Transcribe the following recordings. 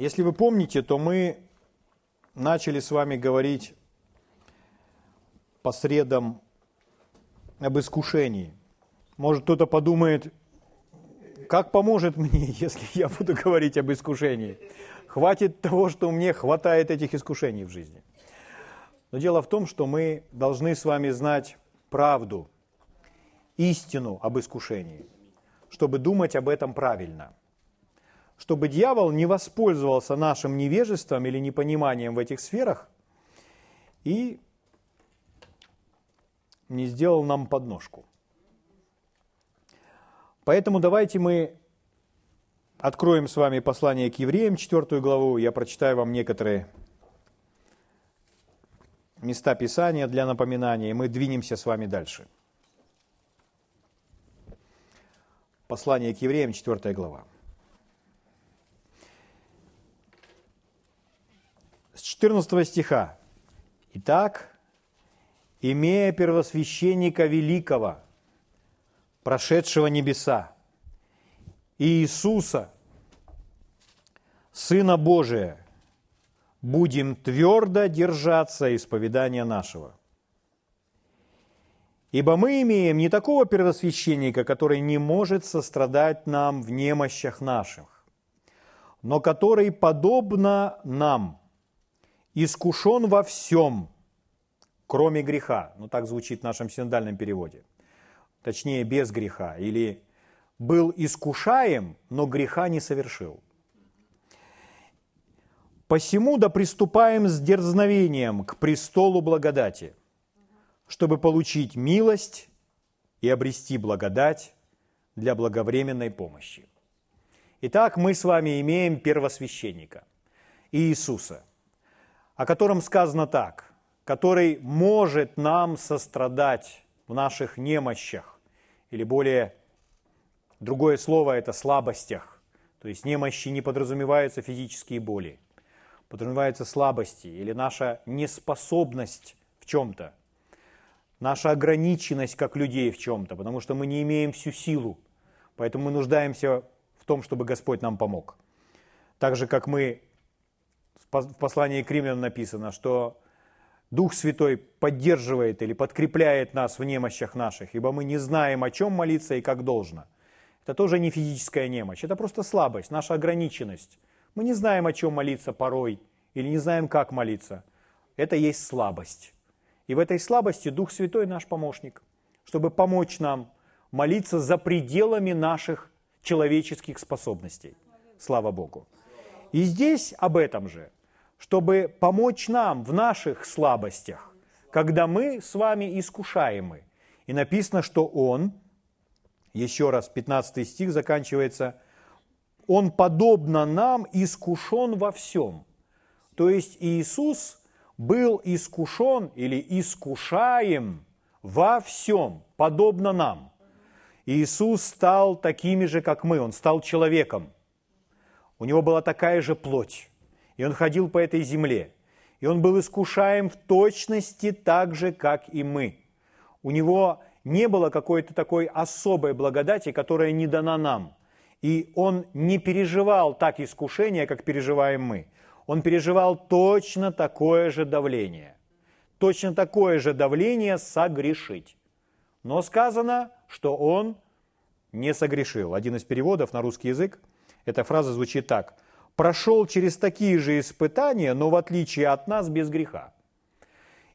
Если вы помните, то мы начали с вами говорить по средам об искушении. Может, кто-то подумает, как поможет мне, если я буду говорить об искушении? Хватит того, что мне хватает этих искушений в жизни. Но дело в том, что мы должны с вами знать правду, истину об искушении, чтобы думать об этом правильно. Чтобы дьявол не воспользовался нашим невежеством или непониманием в этих сферах и не сделал нам подножку. Поэтому давайте мы откроем с вами послание к евреям, четвертую главу. Я прочитаю вам некоторые места Писания для напоминания, и мы двинемся с вами дальше. Послание к евреям, 4 глава. 14 стиха. Итак, имея первосвященника великого, прошедшего небеса, Иисуса, Сына Божия, будем твердо держаться исповедания нашего. Ибо мы имеем не такого первосвященника, который не может сострадать нам в немощах наших, но который, подобно нам, искушен во всем, кроме греха. Ну, так звучит в нашем синодальном переводе. Точнее, без греха. Или был искушаем, но греха не совершил. Посему да приступаем с дерзновением к престолу благодати, чтобы получить милость и обрести благодать для благовременной помощи. Итак, мы с вами имеем первосвященника, Иисуса, о котором сказано так, который может нам сострадать в наших немощах, или более другое слово – это слабостях. То есть немощи не подразумеваются физические боли – подразумеваются слабости или наша неспособность в чем-то, наша ограниченность как людей в чем-то, потому что мы не имеем всю силу, поэтому мы нуждаемся в том, чтобы Господь нам помог. Так же, как мы, в послании к римлянам написано, что Дух Святой поддерживает или подкрепляет нас в немощах наших, ибо мы не знаем, о чем молиться и как должно. Это тоже не физическая немощь, это просто слабость, наша ограниченность – мы не знаем, о чем молиться порой, или не знаем, как молиться. Это есть слабость. И в этой слабости Дух Святой наш помощник, чтобы помочь нам молиться за пределами наших человеческих способностей. Слава Богу. И здесь об этом же, чтобы помочь нам в наших слабостях, когда мы с вами искушаемы. И написано, что Он, еще раз, 15 стих заканчивается – он, подобно нам, искушен во всем. То есть Иисус был искушен или искушаем во всем, подобно нам. Иисус стал такими же, как мы, Он стал человеком. У Него была такая же плоть, и Он ходил по этой земле. И Он был искушаем в точности так же, как и мы. У Него не было какой-то такой особой благодати, которая не дана нам – и он не переживал так искушение, как переживаем мы. Он переживал точно такое же давление. Точно такое же давление согрешить. Но сказано, что он не согрешил. Один из переводов на русский язык, эта фраза звучит так. «Прошел через такие же испытания, но в отличие от нас без греха».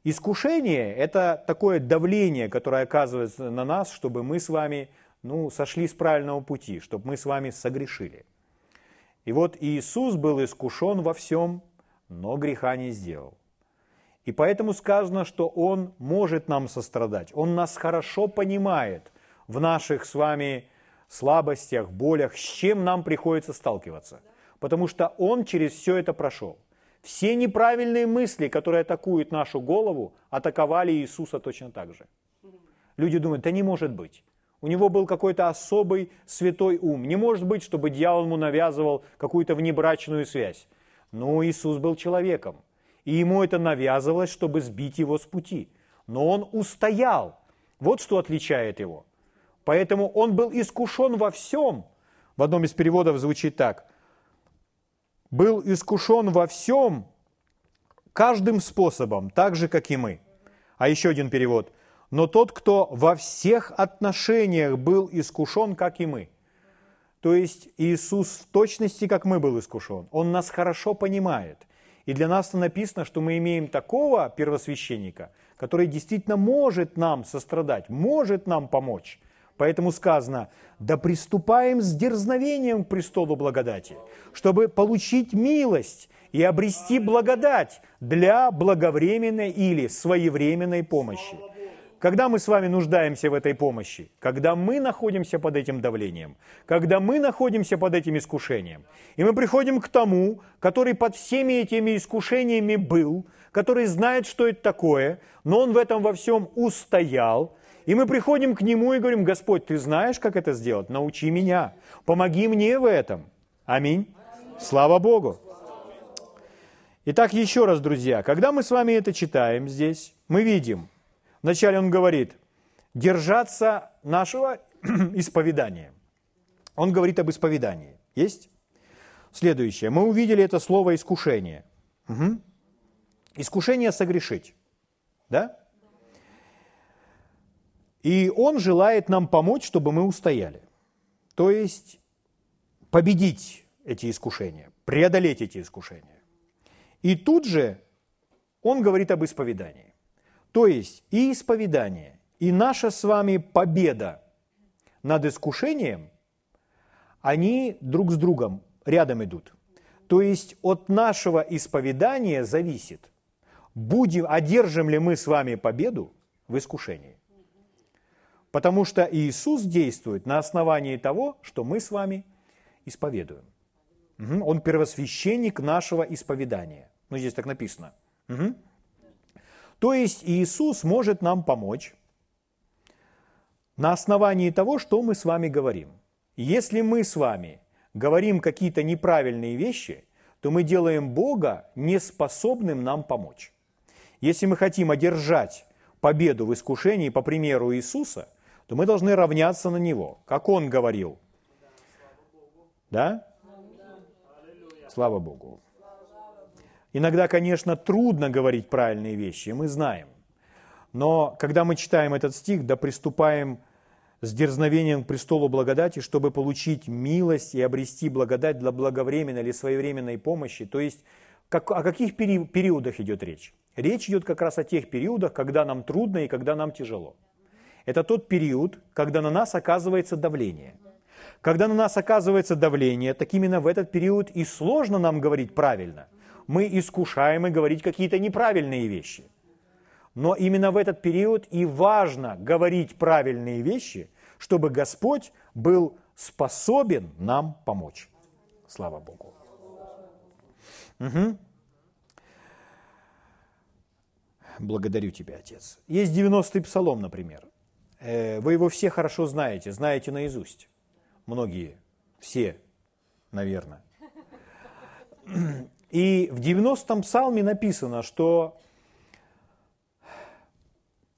Искушение – это такое давление, которое оказывается на нас, чтобы мы с вами ну, сошли с правильного пути, чтобы мы с вами согрешили. И вот Иисус был искушен во всем, но греха не сделал. И поэтому сказано, что Он может нам сострадать. Он нас хорошо понимает в наших с вами слабостях, болях, с чем нам приходится сталкиваться. Потому что Он через все это прошел. Все неправильные мысли, которые атакуют нашу голову, атаковали Иисуса точно так же. Люди думают, да не может быть. У него был какой-то особый святой ум. Не может быть, чтобы дьявол ему навязывал какую-то внебрачную связь. Но Иисус был человеком, и ему это навязывалось, чтобы сбить его с пути. Но он устоял. Вот что отличает его. Поэтому он был искушен во всем. В одном из переводов звучит так. Был искушен во всем, каждым способом, так же, как и мы. А еще один перевод. Но тот, кто во всех отношениях был искушен, как и мы. То есть Иисус в точности, как мы, был искушен. Он нас хорошо понимает. И для нас написано, что мы имеем такого первосвященника, который действительно может нам сострадать, может нам помочь. Поэтому сказано, да приступаем с дерзновением к престолу благодати, чтобы получить милость и обрести благодать для благовременной или своевременной помощи. Когда мы с вами нуждаемся в этой помощи, когда мы находимся под этим давлением, когда мы находимся под этим искушением, и мы приходим к тому, который под всеми этими искушениями был, который знает, что это такое, но он в этом во всем устоял, и мы приходим к нему и говорим, Господь, ты знаешь, как это сделать? Научи меня, помоги мне в этом. Аминь. Слава Богу. Итак, еще раз, друзья, когда мы с вами это читаем здесь, мы видим – Вначале он говорит, держаться нашего исповедания. Он говорит об исповедании. Есть? Следующее. Мы увидели это слово искушение. Угу. Искушение согрешить. Да? И он желает нам помочь, чтобы мы устояли. То есть победить эти искушения, преодолеть эти искушения. И тут же он говорит об исповедании. То есть и исповедание, и наша с вами победа над искушением, они друг с другом рядом идут. То есть от нашего исповедания зависит, будем, одержим ли мы с вами победу в искушении. Потому что Иисус действует на основании того, что мы с вами исповедуем. Он первосвященник нашего исповедания. Ну, здесь так написано. Угу. То есть Иисус может нам помочь на основании того, что мы с вами говорим. Если мы с вами говорим какие-то неправильные вещи, то мы делаем Бога неспособным нам помочь. Если мы хотим одержать победу в искушении по примеру Иисуса, то мы должны равняться на Него, как Он говорил. Да? Слава Богу. Иногда, конечно, трудно говорить правильные вещи, мы знаем. Но когда мы читаем этот стих, да приступаем с дерзновением к престолу благодати, чтобы получить милость и обрести благодать для благовременной или своевременной помощи. То есть как, о каких пери, периодах идет речь? Речь идет как раз о тех периодах, когда нам трудно и когда нам тяжело. Это тот период, когда на нас оказывается давление. Когда на нас оказывается давление, так именно в этот период и сложно нам говорить правильно – мы искушаемы говорить какие-то неправильные вещи. Но именно в этот период и важно говорить правильные вещи, чтобы Господь был способен нам помочь. Слава Богу. Угу. Благодарю Тебя, Отец. Есть 90-й псалом, например. Э, вы его все хорошо знаете, знаете наизусть. Многие, все, наверное. И в 90-м псалме написано, что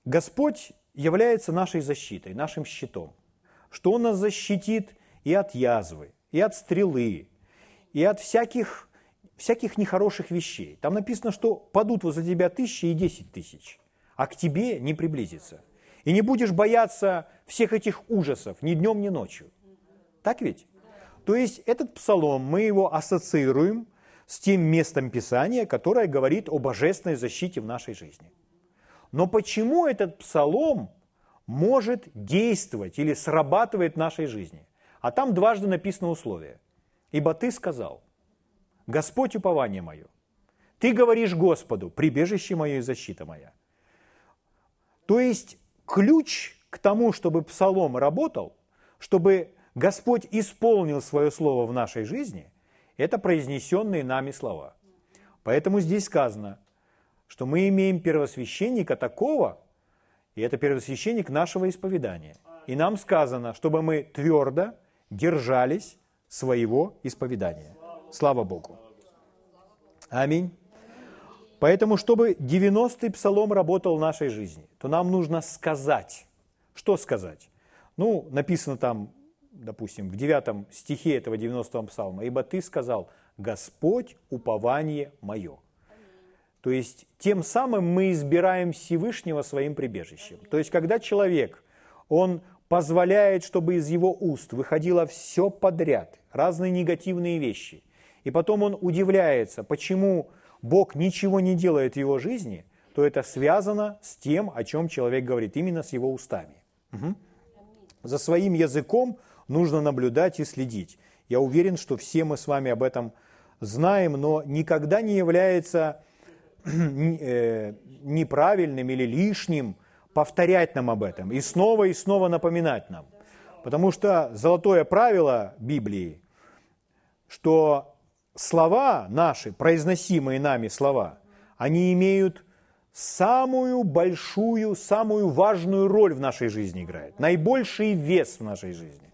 Господь является нашей защитой, нашим щитом, что Он нас защитит и от язвы, и от стрелы, и от всяких, всяких нехороших вещей. Там написано, что падут возле тебя тысячи и десять тысяч, а к тебе не приблизится. И не будешь бояться всех этих ужасов ни днем, ни ночью. Так ведь? То есть этот псалом, мы его ассоциируем с тем местом Писания, которое говорит о божественной защите в нашей жизни. Но почему этот псалом может действовать или срабатывает в нашей жизни? А там дважды написано условие. «Ибо ты сказал, Господь упование мое, ты говоришь Господу, прибежище мое и защита моя». То есть ключ к тому, чтобы псалом работал, чтобы Господь исполнил свое слово в нашей жизни – это произнесенные нами слова. Поэтому здесь сказано, что мы имеем первосвященника такого, и это первосвященник нашего исповедания. И нам сказано, чтобы мы твердо держались своего исповедания. Слава Богу. Аминь. Поэтому, чтобы 90-й псалом работал в нашей жизни, то нам нужно сказать. Что сказать? Ну, написано там допустим, в девятом стихе этого 90-го псалма, «Ибо ты сказал, Господь – упование мое. То есть тем самым мы избираем Всевышнего своим прибежищем. То есть когда человек, он позволяет, чтобы из его уст выходило все подряд, разные негативные вещи, и потом он удивляется, почему Бог ничего не делает в его жизни, то это связано с тем, о чем человек говорит, именно с его устами. Угу. За своим языком нужно наблюдать и следить. Я уверен, что все мы с вами об этом знаем, но никогда не является э, неправильным или лишним повторять нам об этом и снова и снова напоминать нам. Потому что золотое правило Библии, что слова наши, произносимые нами слова, они имеют самую большую, самую важную роль в нашей жизни играют, наибольший вес в нашей жизни,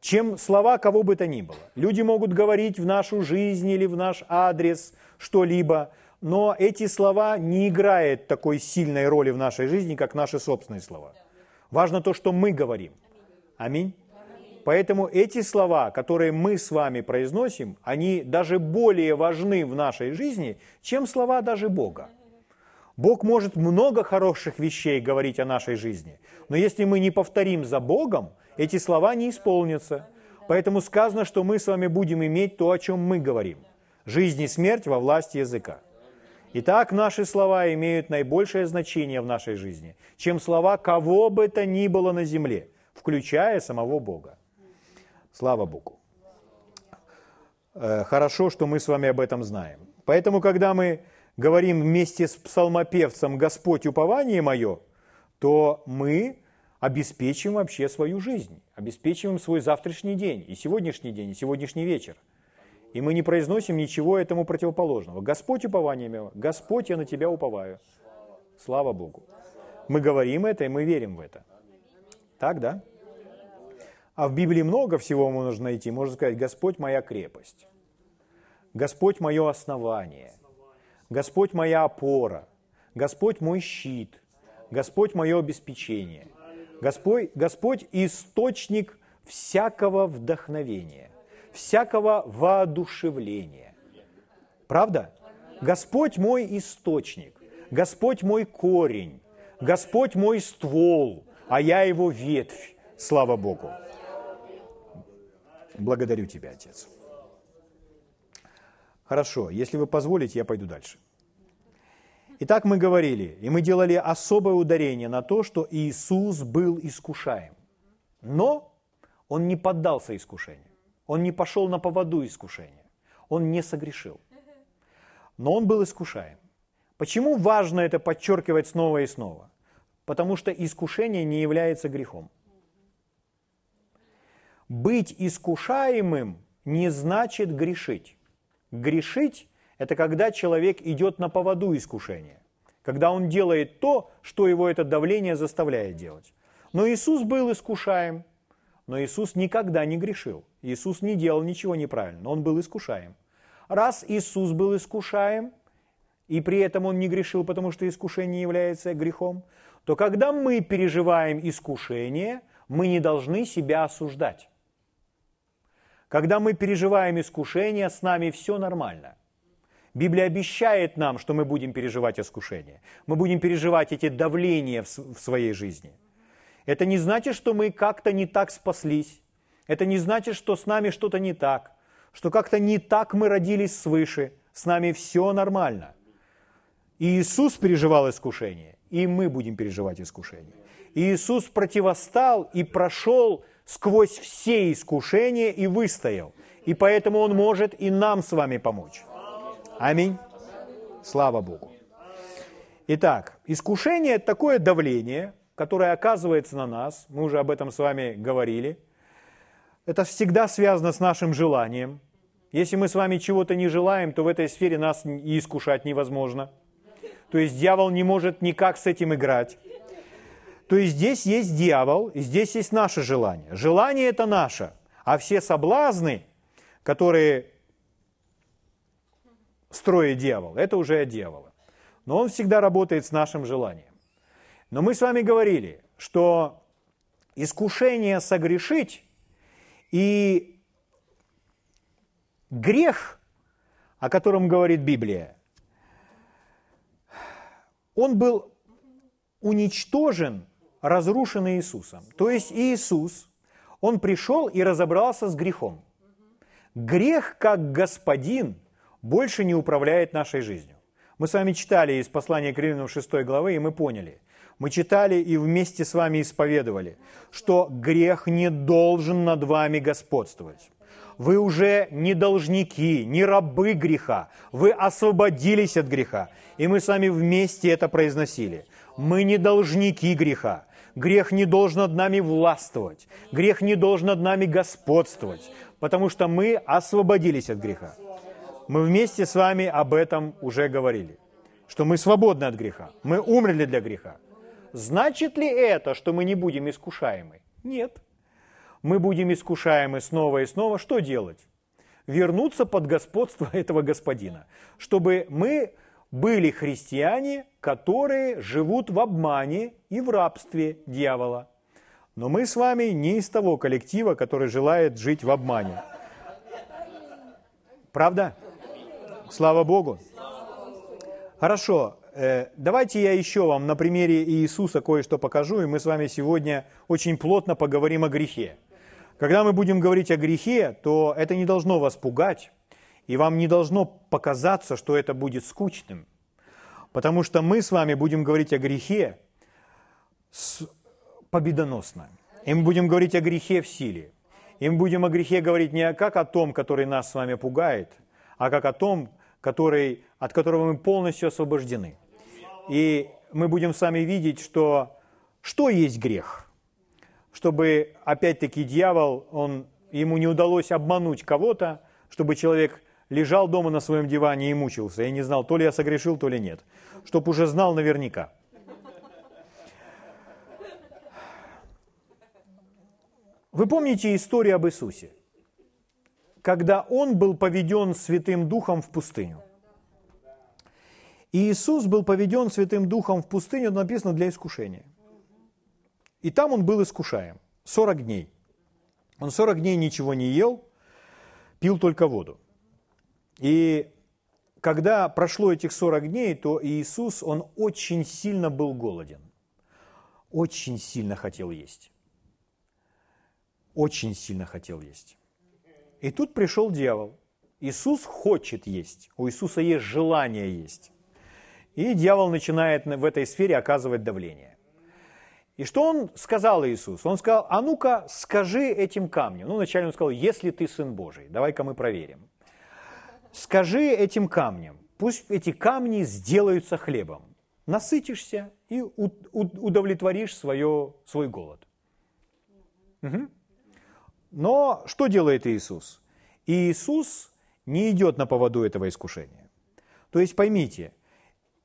чем слова кого бы то ни было. Люди могут говорить в нашу жизнь или в наш адрес что-либо, но эти слова не играют такой сильной роли в нашей жизни, как наши собственные слова. Важно то, что мы говорим. Аминь. Поэтому эти слова, которые мы с вами произносим, они даже более важны в нашей жизни, чем слова даже Бога. Бог может много хороших вещей говорить о нашей жизни, но если мы не повторим за Богом, эти слова не исполнятся. Поэтому сказано, что мы с вами будем иметь то, о чем мы говорим. Жизнь и смерть во власти языка. Итак, наши слова имеют наибольшее значение в нашей жизни, чем слова кого бы то ни было на земле, включая самого Бога. Слава Богу. Э, хорошо, что мы с вами об этом знаем. Поэтому, когда мы говорим вместе с псалмопевцем «Господь, упование мое», то мы обеспечим вообще свою жизнь, обеспечиваем свой завтрашний день, и сегодняшний день, и сегодняшний вечер. И мы не произносим ничего этому противоположного. Господь упование мое, Господь, я на Тебя уповаю. Слава Богу. Мы говорим это, и мы верим в это. Так, да? А в Библии много всего можно найти. Можно сказать, Господь моя крепость. Господь мое основание – Господь моя опора, Господь мой щит, Господь мое обеспечение, Господь, Господь источник всякого вдохновения, всякого воодушевления. Правда? Господь мой источник, Господь мой корень, Господь мой ствол, а я его ветвь. Слава Богу. Благодарю Тебя, Отец. Хорошо, если вы позволите, я пойду дальше. Итак, мы говорили, и мы делали особое ударение на то, что Иисус был искушаем. Но Он не поддался искушению. Он не пошел на поводу искушения. Он не согрешил. Но Он был искушаем. Почему важно это подчеркивать снова и снова? Потому что искушение не является грехом. Быть искушаемым не значит грешить. Грешить – это когда человек идет на поводу искушения, когда он делает то, что его это давление заставляет делать. Но Иисус был искушаем, но Иисус никогда не грешил. Иисус не делал ничего неправильно, но он был искушаем. Раз Иисус был искушаем, и при этом он не грешил, потому что искушение является грехом, то когда мы переживаем искушение, мы не должны себя осуждать. Когда мы переживаем искушение, с нами все нормально. Библия обещает нам, что мы будем переживать искушение. Мы будем переживать эти давления в своей жизни. Это не значит, что мы как-то не так спаслись. Это не значит, что с нами что-то не так. Что как-то не так мы родились свыше. С нами все нормально. И Иисус переживал искушение, и мы будем переживать искушение. И Иисус противостал и прошел сквозь все искушения и выстоял. И поэтому Он может и нам с вами помочь. Аминь. Слава Богу. Итак, искушение – это такое давление, которое оказывается на нас. Мы уже об этом с вами говорили. Это всегда связано с нашим желанием. Если мы с вами чего-то не желаем, то в этой сфере нас и искушать невозможно. То есть дьявол не может никак с этим играть. То есть здесь есть дьявол, и здесь есть наше желание. Желание это наше, а все соблазны, которые строит дьявол, это уже от дьявола. Но он всегда работает с нашим желанием. Но мы с вами говорили, что искушение согрешить и грех о котором говорит Библия, он был уничтожен, разрушен Иисусом. То есть Иисус, он пришел и разобрался с грехом. Грех как господин больше не управляет нашей жизнью. Мы с вами читали из послания к Римлянам 6 главы, и мы поняли. Мы читали и вместе с вами исповедовали, что грех не должен над вами господствовать. Вы уже не должники, не рабы греха. Вы освободились от греха. И мы с вами вместе это произносили. Мы не должники греха. Грех не должен над нами властвовать. Грех не должен над нами господствовать. Потому что мы освободились от греха. Мы вместе с вами об этом уже говорили. Что мы свободны от греха. Мы умерли для греха. Значит ли это, что мы не будем искушаемы? Нет мы будем искушаемы снова и снова, что делать? Вернуться под господство этого господина, чтобы мы были христиане, которые живут в обмане и в рабстве дьявола. Но мы с вами не из того коллектива, который желает жить в обмане. Правда? Слава Богу. Хорошо, э, давайте я еще вам на примере Иисуса кое-что покажу, и мы с вами сегодня очень плотно поговорим о грехе. Когда мы будем говорить о грехе, то это не должно вас пугать, и вам не должно показаться, что это будет скучным. Потому что мы с вами будем говорить о грехе победоносно. И мы будем говорить о грехе в силе. И мы будем о грехе говорить не как о том, который нас с вами пугает, а как о том, который, от которого мы полностью освобождены. И мы будем с вами видеть, что, что есть грех – чтобы, опять-таки, дьявол, он, ему не удалось обмануть кого-то, чтобы человек лежал дома на своем диване и мучился, и не знал, то ли я согрешил, то ли нет. Чтоб уже знал наверняка. Вы помните историю об Иисусе? Когда Он был поведен Святым Духом в пустыню. И Иисус был поведен Святым Духом в пустыню, написано, для искушения. И там он был искушаем 40 дней. Он 40 дней ничего не ел, пил только воду. И когда прошло этих 40 дней, то Иисус, он очень сильно был голоден. Очень сильно хотел есть. Очень сильно хотел есть. И тут пришел дьявол. Иисус хочет есть. У Иисуса есть желание есть. И дьявол начинает в этой сфере оказывать давление. И что он сказал Иисус? Он сказал, а ну-ка скажи этим камням. Ну, вначале он сказал, если ты Сын Божий, давай-ка мы проверим. Скажи этим камням, пусть эти камни сделаются хлебом. Насытишься и удовлетворишь свое, свой голод. Угу. Но что делает Иисус? Иисус не идет на поводу этого искушения. То есть поймите,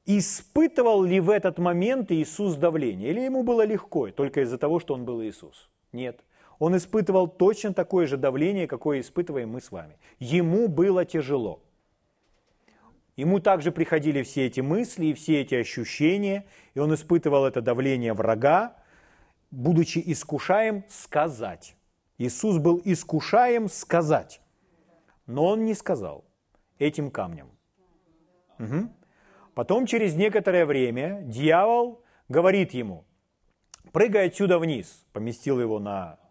Испытывал ли в этот момент Иисус давление? Или ему было легко, только из-за того, что он был Иисус? Нет. Он испытывал точно такое же давление, какое испытываем мы с вами. Ему было тяжело. Ему также приходили все эти мысли и все эти ощущения, и он испытывал это давление врага, будучи искушаем сказать. Иисус был искушаем сказать, но он не сказал этим камнем. Угу. Потом через некоторое время дьявол говорит ему, прыгай отсюда вниз, поместил его на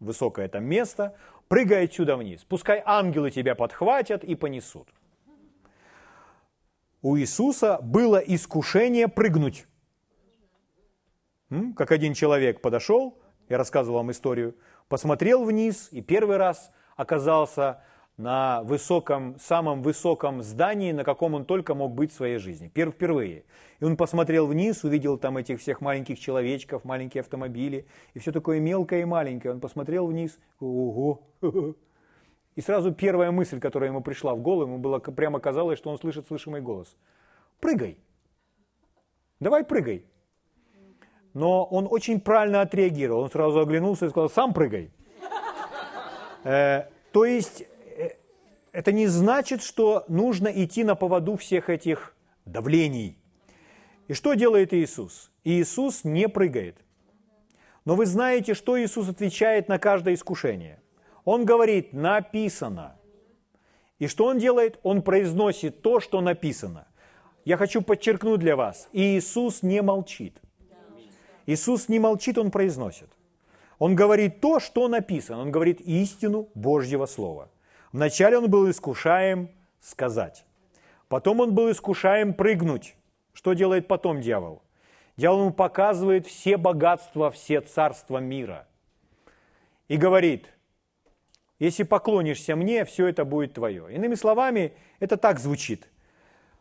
высокое там место, прыгай отсюда вниз, пускай ангелы тебя подхватят и понесут. У Иисуса было искушение прыгнуть. Как один человек подошел, я рассказывал вам историю, посмотрел вниз и первый раз оказался на высоком, самом высоком здании, на каком он только мог быть в своей жизни. Впервые. И он посмотрел вниз, увидел там этих всех маленьких человечков, маленькие автомобили, и все такое мелкое и маленькое. Он посмотрел вниз, ого, и сразу первая мысль, которая ему пришла в голову, ему было прямо казалось, что он слышит слышимый голос. Прыгай. Давай прыгай. Но он очень правильно отреагировал. Он сразу оглянулся и сказал, сам прыгай. Э, то есть это не значит, что нужно идти на поводу всех этих давлений. И что делает Иисус? Иисус не прыгает. Но вы знаете, что Иисус отвечает на каждое искушение. Он говорит, написано. И что он делает? Он произносит то, что написано. Я хочу подчеркнуть для вас, Иисус не молчит. Иисус не молчит, Он произносит. Он говорит то, что написано. Он говорит истину Божьего Слова. Вначале он был искушаем сказать. Потом он был искушаем прыгнуть. Что делает потом дьявол? Дьявол ему показывает все богатства, все царства мира. И говорит, если поклонишься мне, все это будет твое. Иными словами, это так звучит,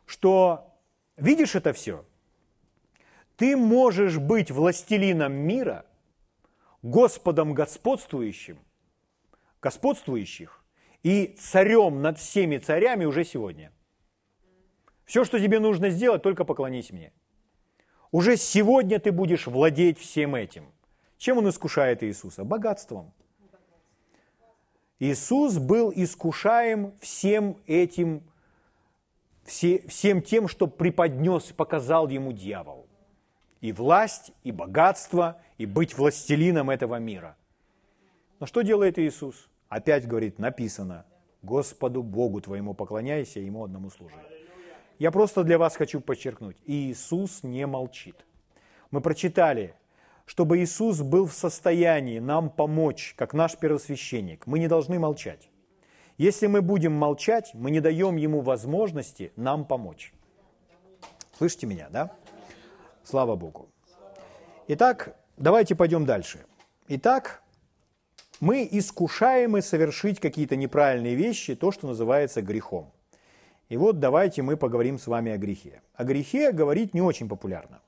что видишь это все? Ты можешь быть властелином мира, Господом господствующим, господствующих и царем над всеми царями уже сегодня. Все, что тебе нужно сделать, только поклонись мне. Уже сегодня ты будешь владеть всем этим. Чем он искушает Иисуса? Богатством. Иисус был искушаем всем этим, все, всем тем, что преподнес, показал ему дьявол. И власть, и богатство, и быть властелином этого мира. Но что делает Иисус? Опять говорит, написано, Господу Богу твоему поклоняйся, Ему одному служи. Я просто для вас хочу подчеркнуть, Иисус не молчит. Мы прочитали, чтобы Иисус был в состоянии нам помочь, как наш первосвященник. Мы не должны молчать. Если мы будем молчать, мы не даем Ему возможности нам помочь. Слышите меня, да? Слава Богу. Итак, давайте пойдем дальше. Итак, мы искушаемы совершить какие-то неправильные вещи, то, что называется грехом. И вот давайте мы поговорим с вами о грехе. О грехе говорить не очень популярно.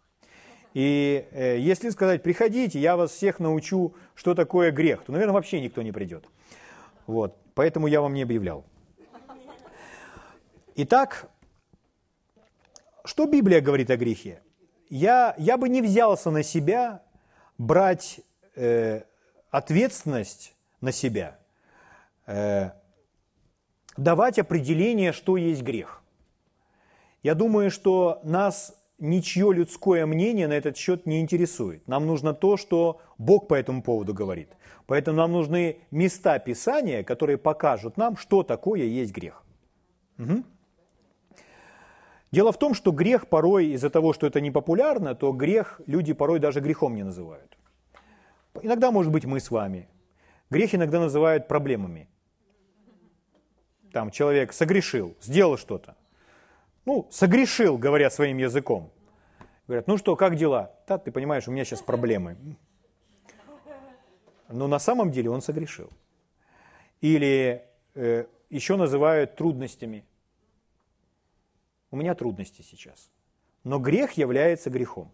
И э, если сказать, приходите, я вас всех научу, что такое грех, то, наверное, вообще никто не придет. Вот, поэтому я вам не объявлял. Итак, что Библия говорит о грехе? Я, я бы не взялся на себя брать э, ответственность на себя, э, давать определение, что есть грех. Я думаю, что нас ничье людское мнение на этот счет не интересует. Нам нужно то, что Бог по этому поводу говорит. Поэтому нам нужны места Писания, которые покажут нам, что такое есть грех. Угу. Дело в том, что грех порой из-за того, что это не популярно, то грех люди порой даже грехом не называют. Иногда, может быть, мы с вами. Грех иногда называют проблемами там человек согрешил, сделал что-то. Ну, согрешил, говоря своим языком. Говорят, ну что, как дела? Да, ты понимаешь, у меня сейчас проблемы. Но на самом деле он согрешил. Или э, еще называют трудностями. У меня трудности сейчас. Но грех является грехом.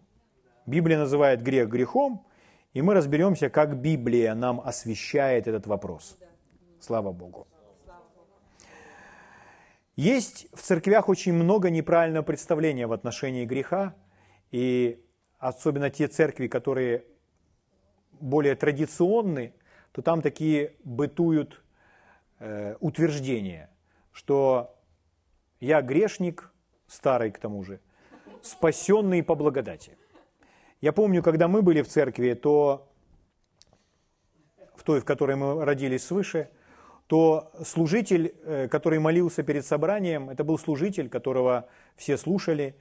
Библия называет грех грехом, и мы разберемся, как Библия нам освещает этот вопрос. Слава Богу. Есть в церквях очень много неправильного представления в отношении греха, и особенно те церкви, которые более традиционны, то там такие бытуют э, утверждения, что я грешник, старый к тому же, спасенный по благодати. Я помню, когда мы были в церкви, то в той, в которой мы родились свыше – то служитель, э, который молился перед собранием, это был служитель, которого все слушали,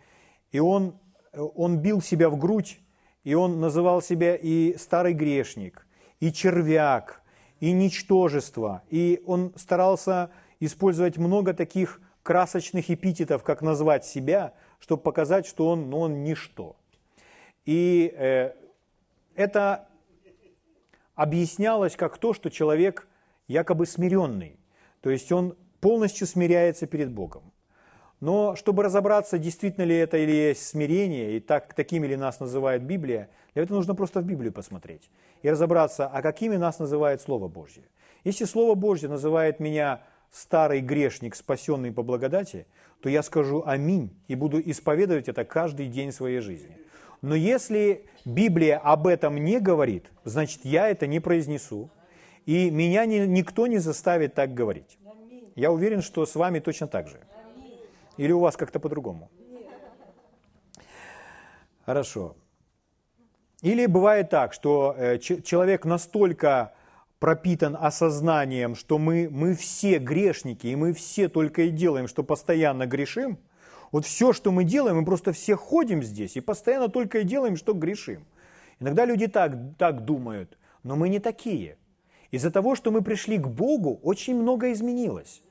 и он, э, он бил себя в грудь, и он называл себя и старый грешник, и червяк, и ничтожество, и он старался использовать много таких красочных эпитетов, как назвать себя, чтобы показать, что он, ну, он ничто. И э, это объяснялось как то, что человек – якобы смиренный, то есть он полностью смиряется перед Богом. Но чтобы разобраться, действительно ли это или есть смирение, и так, такими ли нас называет Библия, для этого нужно просто в Библию посмотреть и разобраться, а какими нас называет Слово Божье. Если Слово Божье называет меня старый грешник, спасенный по благодати, то я скажу «Аминь» и буду исповедовать это каждый день своей жизни. Но если Библия об этом не говорит, значит, я это не произнесу, и меня ни, никто не заставит так говорить. Я уверен, что с вами точно так же. Или у вас как-то по-другому. Хорошо. Или бывает так, что э, человек настолько пропитан осознанием, что мы, мы все грешники, и мы все только и делаем, что постоянно грешим, вот все, что мы делаем, мы просто все ходим здесь и постоянно только и делаем, что грешим. Иногда люди так, так думают, но мы не такие. Из-за того, что мы пришли к Богу, очень много изменилось.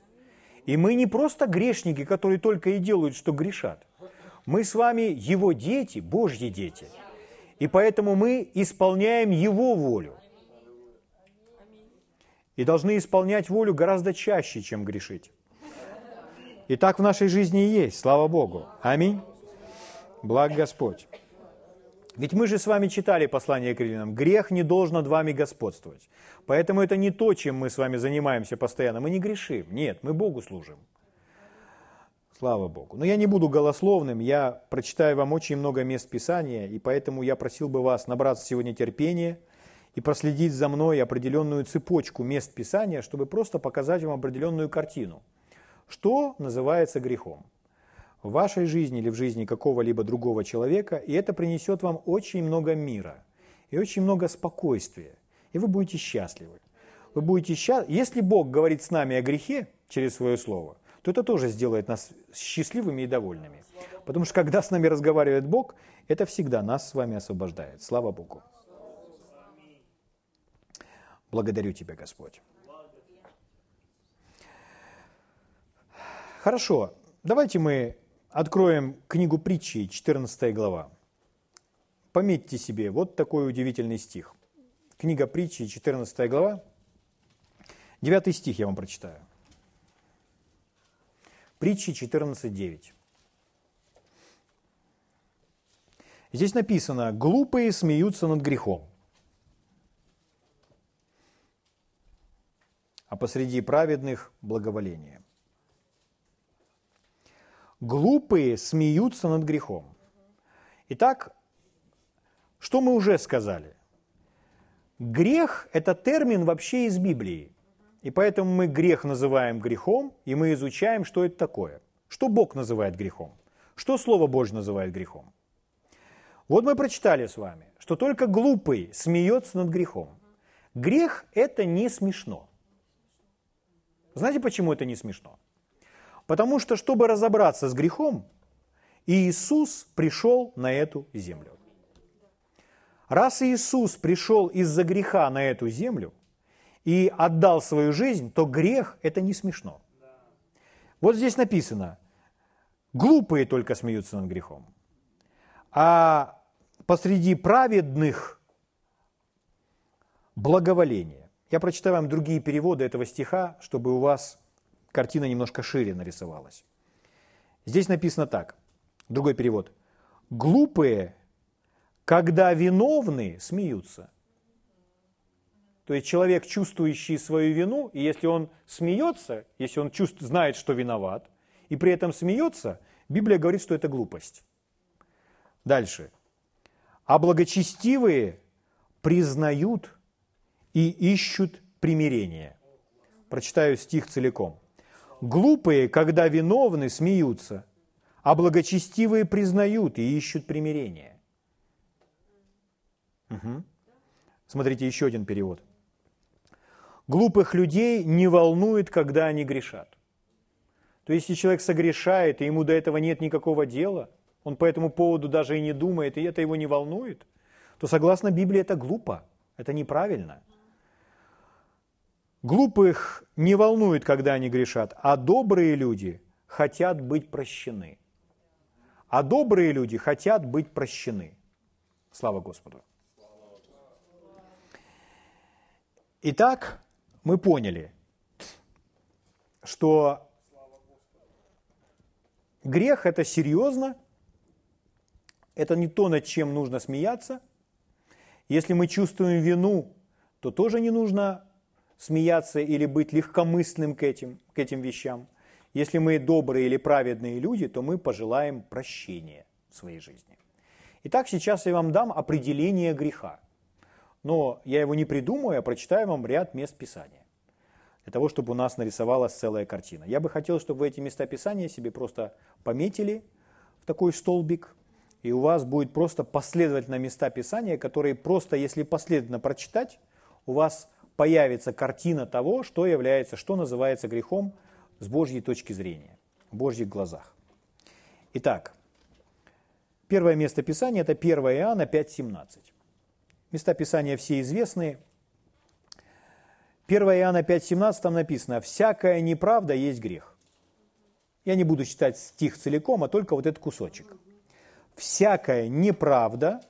И мы не просто грешники, которые только и делают, что грешат. Мы с вами Его дети, Божьи дети. И поэтому мы исполняем Его волю. И должны исполнять волю гораздо чаще, чем грешить. И так в нашей жизни и есть, слава Богу. Аминь. Благ Господь. Ведь мы же с вами читали послание к римлянам. Грех не должен над вами господствовать. Поэтому это не то, чем мы с вами занимаемся постоянно. Мы не грешим. Нет, мы Богу служим. Слава Богу. Но я не буду голословным, я прочитаю вам очень много мест Писания, и поэтому я просил бы вас набраться сегодня терпения и проследить за мной определенную цепочку мест Писания, чтобы просто показать вам определенную картину. Что называется грехом? в вашей жизни или в жизни какого-либо другого человека, и это принесет вам очень много мира и очень много спокойствия, и вы будете счастливы. Вы будете счастливы. Если Бог говорит с нами о грехе через свое слово, то это тоже сделает нас счастливыми и довольными. Потому что когда с нами разговаривает Бог, это всегда нас с вами освобождает. Слава Богу. Благодарю Тебя, Господь. Хорошо, давайте мы Откроем книгу притчи, 14 глава. Пометьте себе, вот такой удивительный стих. Книга притчи, 14 глава. 9 стих я вам прочитаю. Притчи 14.9. Здесь написано, глупые смеются над грехом, а посреди праведных благоволение. Глупые смеются над грехом. Итак, что мы уже сказали? Грех – это термин вообще из Библии. И поэтому мы грех называем грехом, и мы изучаем, что это такое. Что Бог называет грехом? Что Слово Божье называет грехом? Вот мы прочитали с вами, что только глупый смеется над грехом. Грех – это не смешно. Знаете, почему это не смешно? Потому что, чтобы разобраться с грехом, Иисус пришел на эту землю. Раз Иисус пришел из-за греха на эту землю и отдал свою жизнь, то грех – это не смешно. Вот здесь написано, глупые только смеются над грехом, а посреди праведных благоволение. Я прочитаю вам другие переводы этого стиха, чтобы у вас картина немножко шире нарисовалась. Здесь написано так, другой перевод. Глупые, когда виновны, смеются. То есть человек, чувствующий свою вину, и если он смеется, если он чувств, знает, что виноват, и при этом смеется, Библия говорит, что это глупость. Дальше. А благочестивые признают и ищут примирение. Прочитаю стих целиком. Глупые, когда виновны, смеются, а благочестивые признают и ищут примирение. Угу. Смотрите, еще один перевод. Глупых людей не волнует, когда они грешат. То есть, если человек согрешает, и ему до этого нет никакого дела, он по этому поводу даже и не думает, и это его не волнует, то согласно Библии это глупо, это неправильно – Глупых не волнует, когда они грешат, а добрые люди хотят быть прощены. А добрые люди хотят быть прощены. Слава Господу. Итак, мы поняли, что грех это серьезно, это не то, над чем нужно смеяться. Если мы чувствуем вину, то тоже не нужно смеяться или быть легкомысленным к этим, к этим вещам. Если мы добрые или праведные люди, то мы пожелаем прощения в своей жизни. Итак, сейчас я вам дам определение греха. Но я его не придумаю, а прочитаю вам ряд мест Писания. Для того, чтобы у нас нарисовалась целая картина. Я бы хотел, чтобы вы эти места Писания себе просто пометили в такой столбик, и у вас будет просто последовательно места Писания, которые просто, если последовательно прочитать, у вас появится картина того, что является, что называется грехом с Божьей точки зрения, в Божьих глазах. Итак, первое место Писания – это 1 Иоанна 5,17. Места Писания все известные. 1 Иоанна 5,17 там написано «Всякая неправда есть грех». Я не буду читать стих целиком, а только вот этот кусочек. «Всякая неправда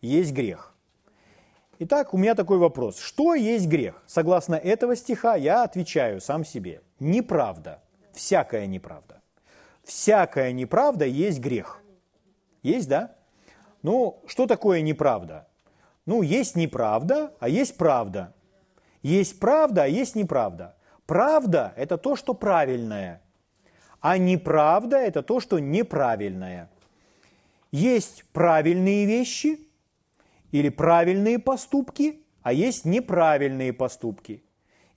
есть грех». Итак, у меня такой вопрос. Что есть грех? Согласно этого стиха я отвечаю сам себе. Неправда. Всякая неправда. Всякая неправда есть грех. Есть, да? Ну, что такое неправда? Ну, есть неправда, а есть правда. Есть правда, а есть неправда. Правда – это то, что правильное, а неправда – это то, что неправильное. Есть правильные вещи – или правильные поступки, а есть неправильные поступки.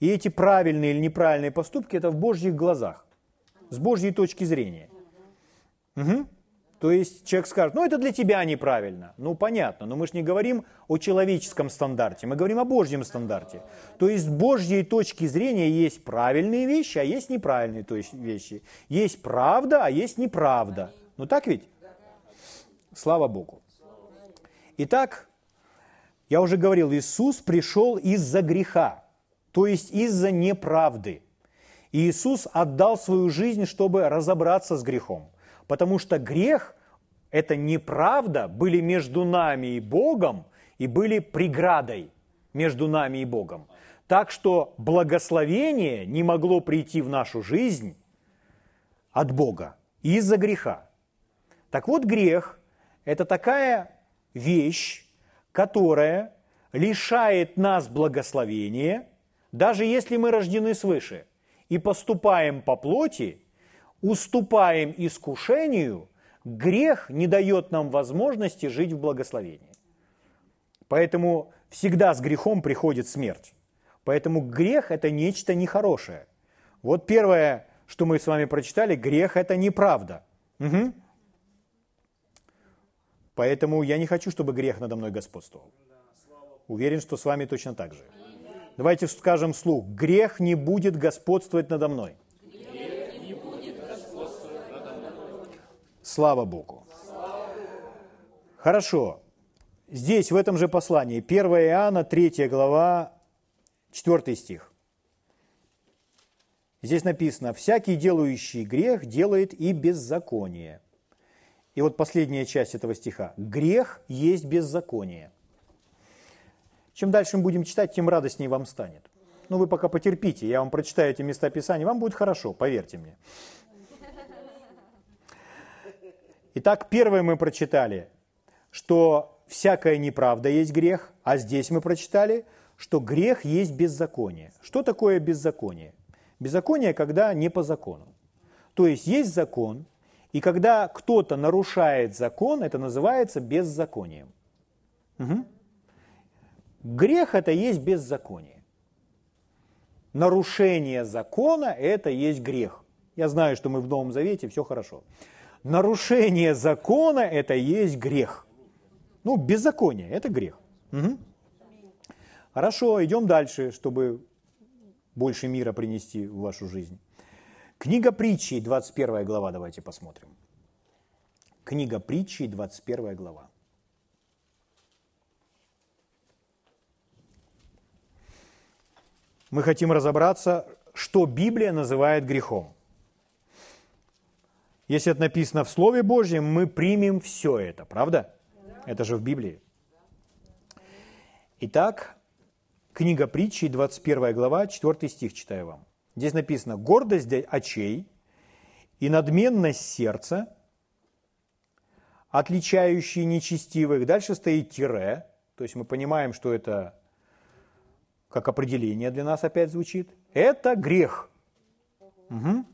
И эти правильные или неправильные поступки – это в Божьих глазах, с Божьей точки зрения. Угу. То есть человек скажет, ну это для тебя неправильно. Ну понятно, но мы же не говорим о человеческом стандарте, мы говорим о Божьем стандарте. То есть с Божьей точки зрения есть правильные вещи, а есть неправильные вещи. Есть правда, а есть неправда. Ну так ведь? Слава Богу. Итак, я уже говорил, Иисус пришел из-за греха, то есть из-за неправды. И Иисус отдал свою жизнь, чтобы разобраться с грехом. Потому что грех – это неправда, были между нами и Богом, и были преградой между нами и Богом. Так что благословение не могло прийти в нашу жизнь от Бога из-за греха. Так вот, грех – это такая вещь, которое лишает нас благословения, даже если мы рождены свыше, и поступаем по плоти, уступаем искушению, грех не дает нам возможности жить в благословении. Поэтому всегда с грехом приходит смерть. Поэтому грех – это нечто нехорошее. Вот первое, что мы с вами прочитали, грех – это неправда. Угу. Поэтому я не хочу, чтобы грех надо мной господствовал. Уверен, что с вами точно так же. Давайте скажем вслух. Грех не будет господствовать надо мной. Слава Богу. Хорошо. Здесь, в этом же послании, 1 Иоанна, 3 глава, 4 стих. Здесь написано, «Всякий делающий грех делает и беззаконие». И вот последняя часть этого стиха. Грех есть беззаконие. Чем дальше мы будем читать, тем радостнее вам станет. Но вы пока потерпите, я вам прочитаю эти места Писания, вам будет хорошо, поверьте мне. Итак, первое мы прочитали, что всякая неправда есть грех, а здесь мы прочитали, что грех есть беззаконие. Что такое беззаконие? Беззаконие, когда не по закону. То есть есть закон, и когда кто-то нарушает закон, это называется беззаконием. Угу. Грех это есть беззаконие. Нарушение закона это есть грех. Я знаю, что мы в Новом Завете, все хорошо. Нарушение закона это есть грех. Ну, беззаконие это грех. Угу. Хорошо, идем дальше, чтобы больше мира принести в вашу жизнь. Книга притчи, 21 глава, давайте посмотрим. Книга притчи, 21 глава. Мы хотим разобраться, что Библия называет грехом. Если это написано в Слове Божьем, мы примем все это, правда? Это же в Библии. Итак, книга притчи, 21 глава, 4 стих читаю вам. Здесь написано «гордость очей и надменность сердца, отличающие нечестивых». Дальше стоит тире, то есть мы понимаем, что это как определение для нас опять звучит. Это грех. Угу.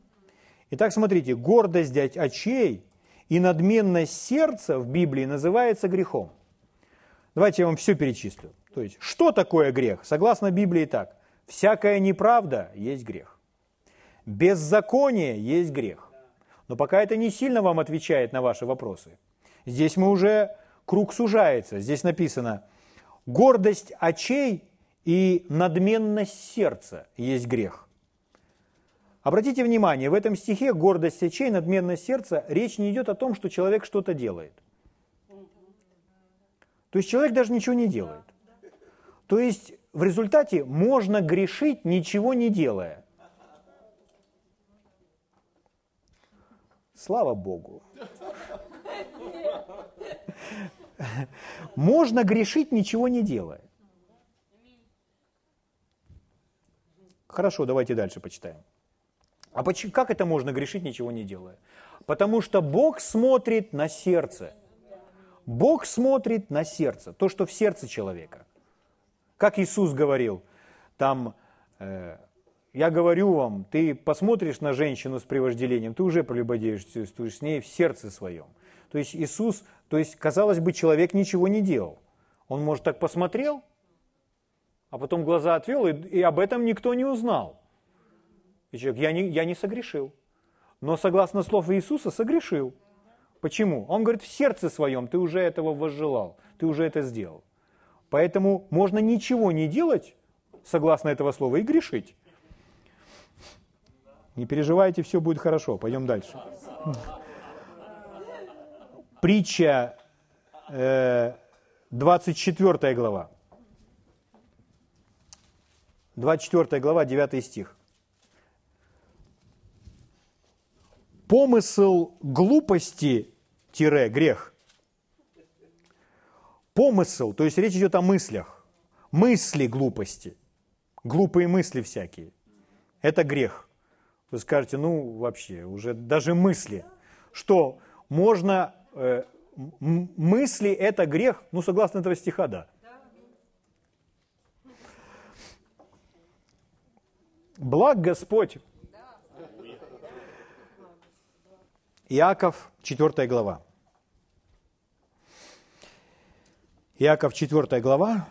Итак, смотрите, гордость очей и надменность сердца в Библии называется грехом. Давайте я вам все перечислю. То есть, что такое грех? Согласно Библии так. Всякая неправда есть грех. Беззаконие есть грех. Но пока это не сильно вам отвечает на ваши вопросы. Здесь мы уже, круг сужается. Здесь написано, гордость очей и надменность сердца есть грех. Обратите внимание, в этом стихе гордость очей, надменность сердца, речь не идет о том, что человек что-то делает. То есть человек даже ничего не делает. То есть в результате можно грешить, ничего не делая. Слава Богу. Можно грешить, ничего не делая. Хорошо, давайте дальше почитаем. А как это можно грешить, ничего не делая? Потому что Бог смотрит на сердце. Бог смотрит на сердце, то, что в сердце человека. Как Иисус говорил, там, э, я говорю вам, ты посмотришь на женщину с привожделением, ты уже прелюбодействуешь с ней в сердце своем. То есть Иисус, то есть, казалось бы, человек ничего не делал. Он, может, так посмотрел, а потом глаза отвел, и, и об этом никто не узнал. И человек, я не, я не согрешил. Но согласно слов Иисуса, согрешил. Почему? Он говорит, в сердце своем ты уже этого возжелал, ты уже это сделал. Поэтому можно ничего не делать, согласно этого слова, и грешить. Не переживайте, все будет хорошо. Пойдем дальше. Притча э, 24 глава. 24 глава, 9 стих. Помысл глупости-грех. Помысл, то есть речь идет о мыслях. Мысли глупости. Глупые мысли всякие. Это грех. Вы скажете, ну вообще, уже даже мысли. Что можно, э, мысли это грех? Ну согласно этого стиха, да. Благ Господь. Иаков, 4 глава. Иаков, 4 глава.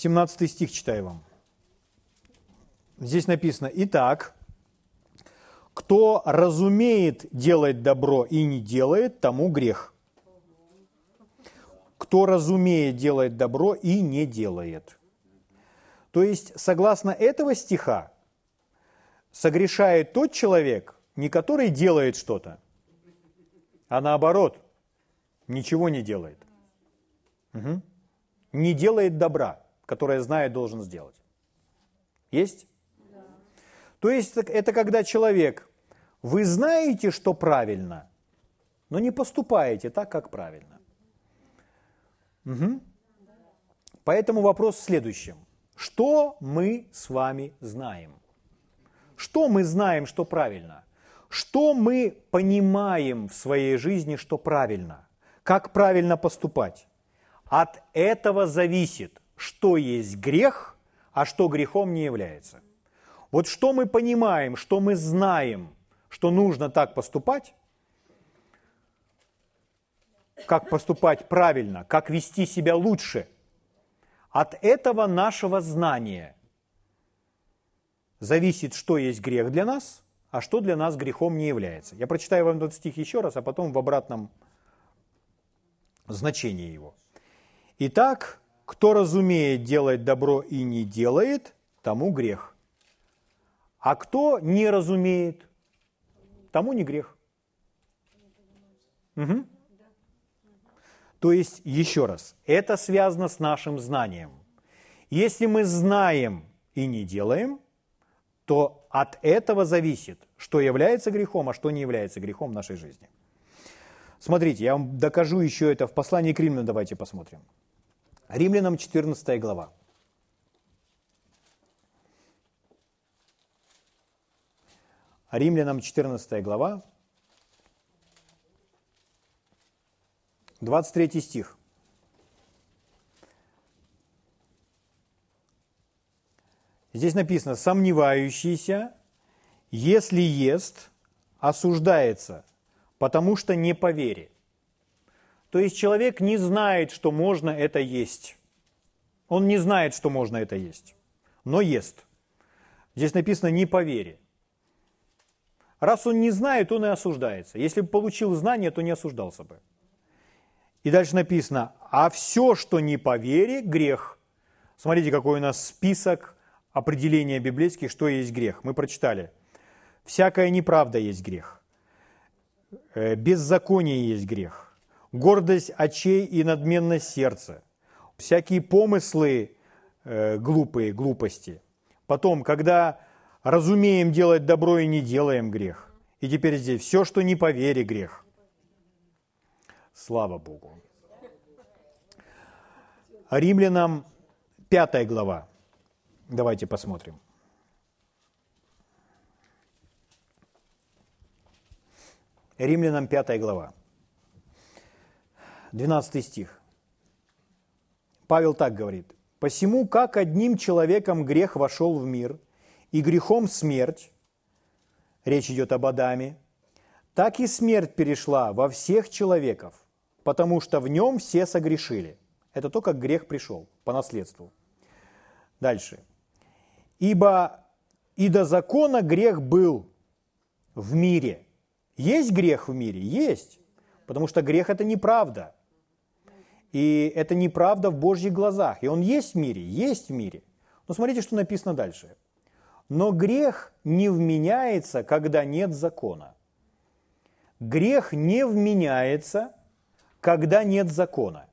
Семнадцатый стих читаю вам. Здесь написано, «Итак, кто разумеет делать добро и не делает, тому грех» кто разумеет, делает добро и не делает. То есть, согласно этого стиха, согрешает тот человек, не который делает что-то, а наоборот, ничего не делает. Угу. Не делает добра, которое знает, должен сделать. Есть? Да. То есть это когда человек, вы знаете, что правильно, но не поступаете так, как правильно. Угу. Поэтому вопрос в следующем. Что мы с вами знаем? Что мы знаем, что правильно? Что мы понимаем в своей жизни, что правильно? Как правильно поступать? От этого зависит, что есть грех, а что грехом не является. Вот что мы понимаем, что мы знаем, что нужно так поступать, как поступать правильно, как вести себя лучше. От этого нашего знания зависит, что есть грех для нас, а что для нас грехом не является. Я прочитаю вам этот стих еще раз, а потом в обратном значении его. Итак, кто разумеет делать добро и не делает, тому грех. А кто не разумеет, тому не грех. Угу. То есть, еще раз, это связано с нашим знанием. Если мы знаем и не делаем, то от этого зависит, что является грехом, а что не является грехом в нашей жизни. Смотрите, я вам докажу еще это в послании к Римлянам, давайте посмотрим. Римлянам 14 глава. Римлянам 14 глава, 23 стих. Здесь написано, сомневающийся, если ест, осуждается, потому что не по вере. То есть человек не знает, что можно это есть. Он не знает, что можно это есть, но ест. Здесь написано не по вере. Раз он не знает, он и осуждается. Если бы получил знание, то не осуждался бы. И дальше написано, а все, что не по вере, грех. Смотрите, какой у нас список определения библейских, что есть грех. Мы прочитали. Всякая неправда есть грех. Э, беззаконие есть грех. Гордость очей и надменность сердца. Всякие помыслы э, глупые, глупости. Потом, когда разумеем делать добро и не делаем грех. И теперь здесь все, что не по вере, грех. Слава Богу. Римлянам 5 глава. Давайте посмотрим. Римлянам 5 глава. 12 стих. Павел так говорит. «Посему, как одним человеком грех вошел в мир, и грехом смерть, речь идет об Адаме, так и смерть перешла во всех человеков, потому что в нем все согрешили». Это то, как грех пришел по наследству. Дальше. «Ибо и до закона грех был в мире». Есть грех в мире? Есть. Потому что грех – это неправда. И это неправда в Божьих глазах. И он есть в мире, есть в мире. Но смотрите, что написано дальше. Но грех не вменяется, когда нет закона. Грех не вменяется, когда нет закона.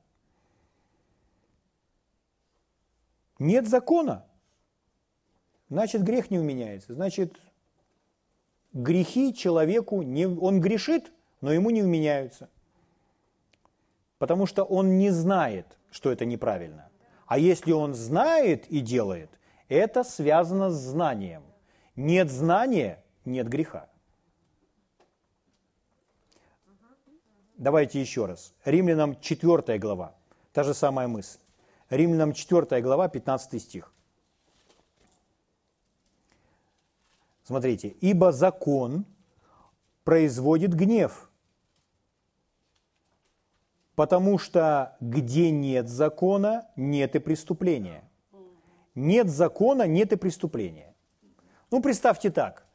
Нет закона, значит грех не вменяется. Значит, грехи человеку, не, он грешит, но ему не вменяются. Потому что он не знает, что это неправильно. А если он знает и делает, это связано с знанием. Нет знания, нет греха. Давайте еще раз. Римлянам 4 глава. Та же самая мысль. Римлянам 4 глава, 15 стих. Смотрите, ибо закон производит гнев, потому что где нет закона, нет и преступления. Нет закона, нет и преступления. Ну, представьте так,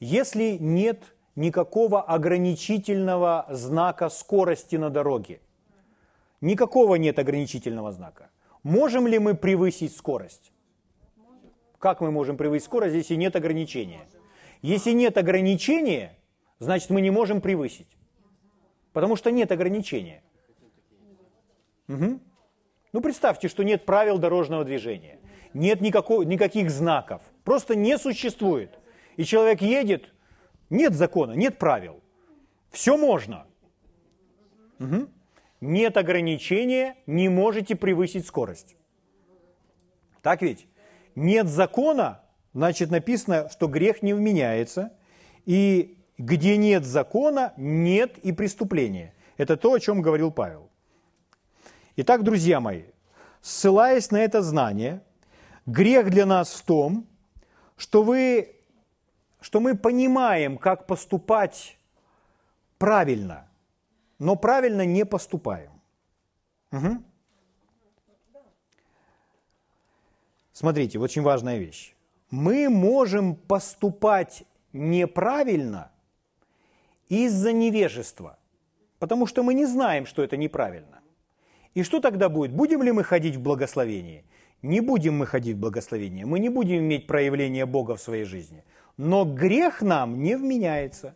если нет никакого ограничительного знака скорости на дороге, никакого нет ограничительного знака, можем ли мы превысить скорость? Как мы можем превысить скорость, если нет ограничения? Если нет ограничения, значит мы не можем превысить. Потому что нет ограничения. Угу. Ну представьте, что нет правил дорожного движения, нет никакого, никаких знаков, просто не существует. И человек едет, нет закона, нет правил. Все можно. Угу. Нет ограничения, не можете превысить скорость. Так ведь? Нет закона, значит написано, что грех не вменяется, и где нет закона, нет и преступления. Это то, о чем говорил Павел. Итак, друзья мои, ссылаясь на это знание, грех для нас в том, что, вы, что мы понимаем, как поступать правильно, но правильно не поступаем. Угу. Смотрите, очень важная вещь мы можем поступать неправильно из-за невежества, потому что мы не знаем, что это неправильно. И что тогда будет? Будем ли мы ходить в благословении? Не будем мы ходить в благословение, мы не будем иметь проявление Бога в своей жизни. Но грех нам не вменяется.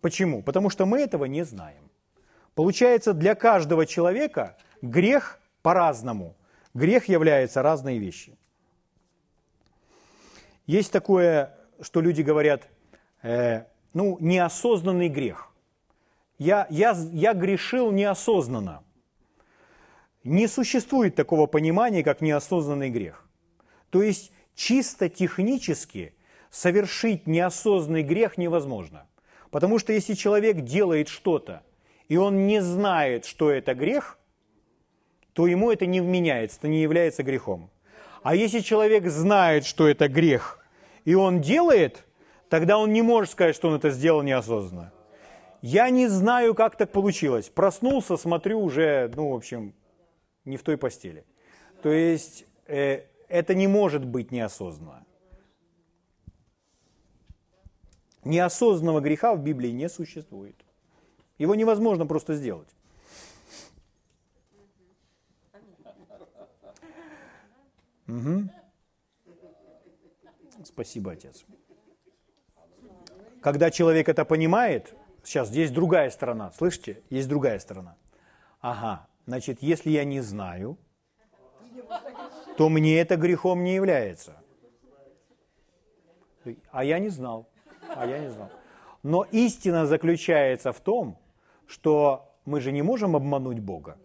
Почему? Потому что мы этого не знаем. Получается, для каждого человека грех по-разному. Грех является разные вещи. Есть такое, что люди говорят, э, ну, неосознанный грех. Я, я, я грешил неосознанно. Не существует такого понимания, как неосознанный грех. То есть чисто технически совершить неосознанный грех невозможно. Потому что если человек делает что-то, и он не знает, что это грех, то ему это не вменяется, это не является грехом. А если человек знает, что это грех, и он делает, тогда он не может сказать, что он это сделал неосознанно. Я не знаю, как так получилось. Проснулся, смотрю уже, ну, в общем, не в той постели. То есть э, это не может быть неосознанно. Неосознанного греха в Библии не существует. Его невозможно просто сделать. Угу. Спасибо, отец. Когда человек это понимает, сейчас здесь другая сторона, слышите? Есть другая сторона. Ага, значит, если я не знаю, то мне это грехом не является. А я не знал. А я не знал. Но истина заключается в том, что мы же не можем обмануть Бога.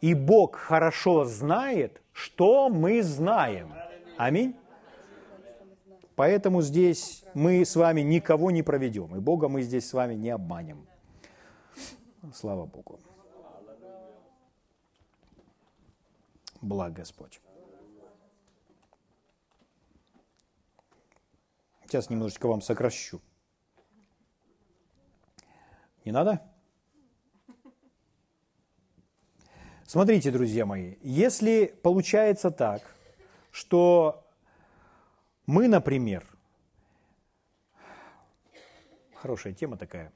И Бог хорошо знает, что мы знаем. Аминь. Поэтому здесь мы с вами никого не проведем, и Бога мы здесь с вами не обманем. Слава Богу. Благ Господь. Сейчас немножечко вам сокращу. Не надо? Смотрите, друзья мои, если получается так, что мы, например, хорошая тема такая,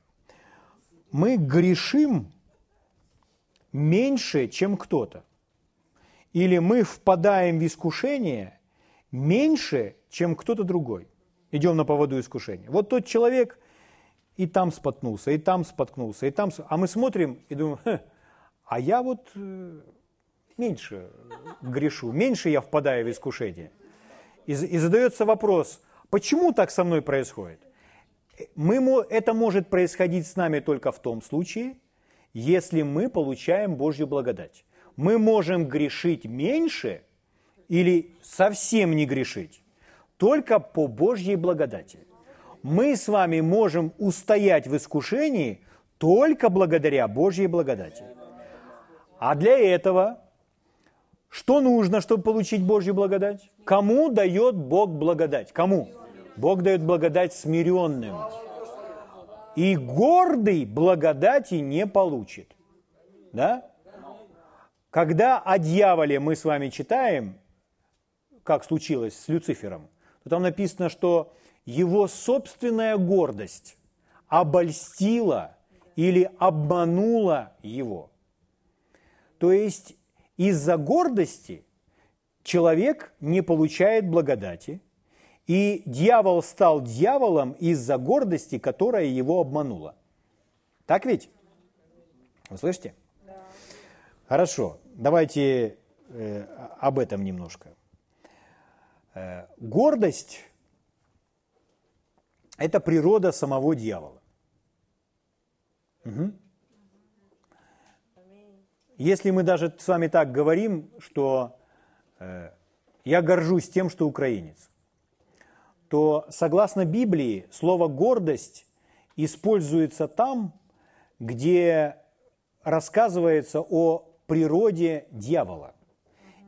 мы грешим меньше, чем кто-то. Или мы впадаем в искушение меньше, чем кто-то другой. Идем на поводу искушения. Вот тот человек и там споткнулся, и там споткнулся, и там... А мы смотрим и думаем, а я вот э, меньше грешу, меньше я впадаю в искушение. И, задается вопрос, почему так со мной происходит? Мы, это может происходить с нами только в том случае, если мы получаем Божью благодать. Мы можем грешить меньше или совсем не грешить, только по Божьей благодати. Мы с вами можем устоять в искушении только благодаря Божьей благодати. А для этого что нужно, чтобы получить Божью благодать? Кому дает Бог благодать? Кому? Бог дает благодать смиренным. И гордый благодати не получит. Да? Когда о дьяволе мы с вами читаем, как случилось с Люцифером, то там написано, что его собственная гордость обольстила или обманула его. То есть из-за гордости человек не получает благодати, и дьявол стал дьяволом из-за гордости, которая его обманула. Так ведь? Вы слышите? Да. Хорошо, давайте э, об этом немножко. Э, гордость – это природа самого дьявола. Угу. Если мы даже с вами так говорим, что э, я горжусь тем, что украинец, то согласно Библии слово «гордость» используется там, где рассказывается о природе дьявола.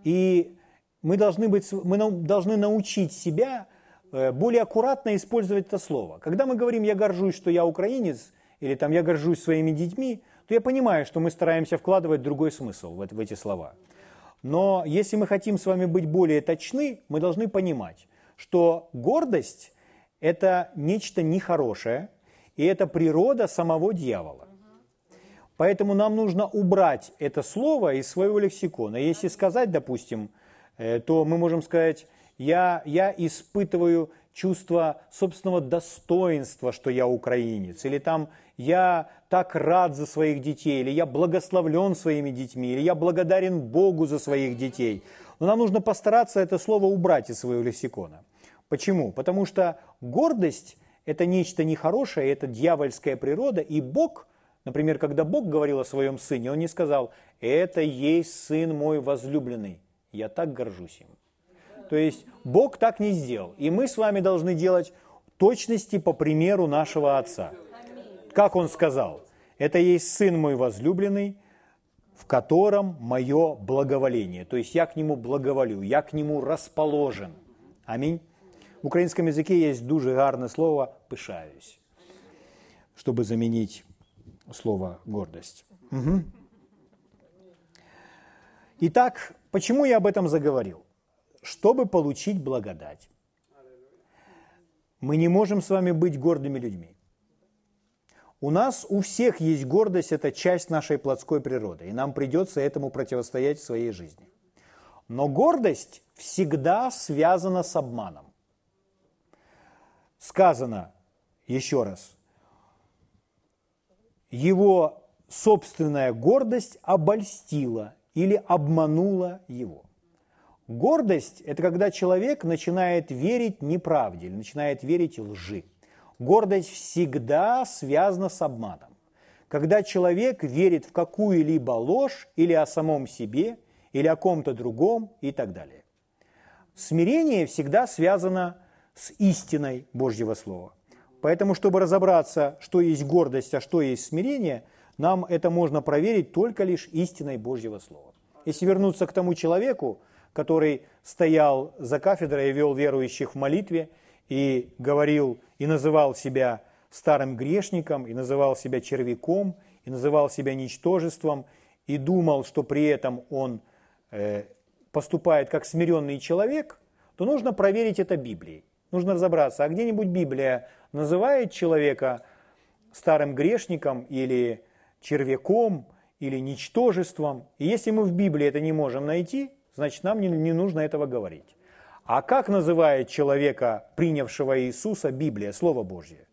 И мы должны, быть, мы должны научить себя э, более аккуратно использовать это слово. Когда мы говорим «я горжусь, что я украинец», или там «я горжусь своими детьми», я понимаю, что мы стараемся вкладывать другой смысл в, в эти слова. Но если мы хотим с вами быть более точны, мы должны понимать, что гордость – это нечто нехорошее, и это природа самого дьявола. Поэтому нам нужно убрать это слово из своего лексикона. Если сказать, допустим, э, то мы можем сказать, я, я испытываю чувство собственного достоинства, что я украинец, или там я так рад за своих детей, или я благословлен своими детьми, или я благодарен Богу за своих детей. Но нам нужно постараться это слово убрать из своего лексикона. Почему? Потому что гордость – это нечто нехорошее, это дьявольская природа, и Бог, например, когда Бог говорил о своем сыне, Он не сказал «это есть сын мой возлюбленный, я так горжусь им». То есть Бог так не сделал. И мы с вами должны делать точности по примеру нашего Отца. Как Он сказал? Это есть Сын мой возлюбленный, в котором мое благоволение. То есть я к Нему благоволю, я к Нему расположен. Аминь. В украинском языке есть дуже гарное слово «пышаюсь», чтобы заменить слово «гордость». Угу. Итак, почему я об этом заговорил? Чтобы получить благодать. мы не можем с вами быть гордыми людьми. У нас у всех есть гордость, это часть нашей плотской природы, и нам придется этому противостоять в своей жизни. Но гордость всегда связана с обманом. Сказано, еще раз, его собственная гордость обольстила или обманула его. Гордость – это когда человек начинает верить неправде начинает верить лжи. Гордость всегда связана с обманом. Когда человек верит в какую-либо ложь или о самом себе, или о ком-то другом и так далее. Смирение всегда связано с истиной Божьего Слова. Поэтому, чтобы разобраться, что есть гордость, а что есть смирение, нам это можно проверить только лишь истиной Божьего Слова. Если вернуться к тому человеку, который стоял за кафедрой и вел верующих в молитве, и говорил, и называл себя старым грешником, и называл себя червяком, и называл себя ничтожеством, и думал, что при этом он э, поступает как смиренный человек, то нужно проверить это Библией. Нужно разобраться, а где-нибудь Библия называет человека старым грешником или червяком, или ничтожеством. И если мы в Библии это не можем найти, значит, нам не, не нужно этого говорить. А как называет человека, принявшего Иисуса, Библия, Слово Божье?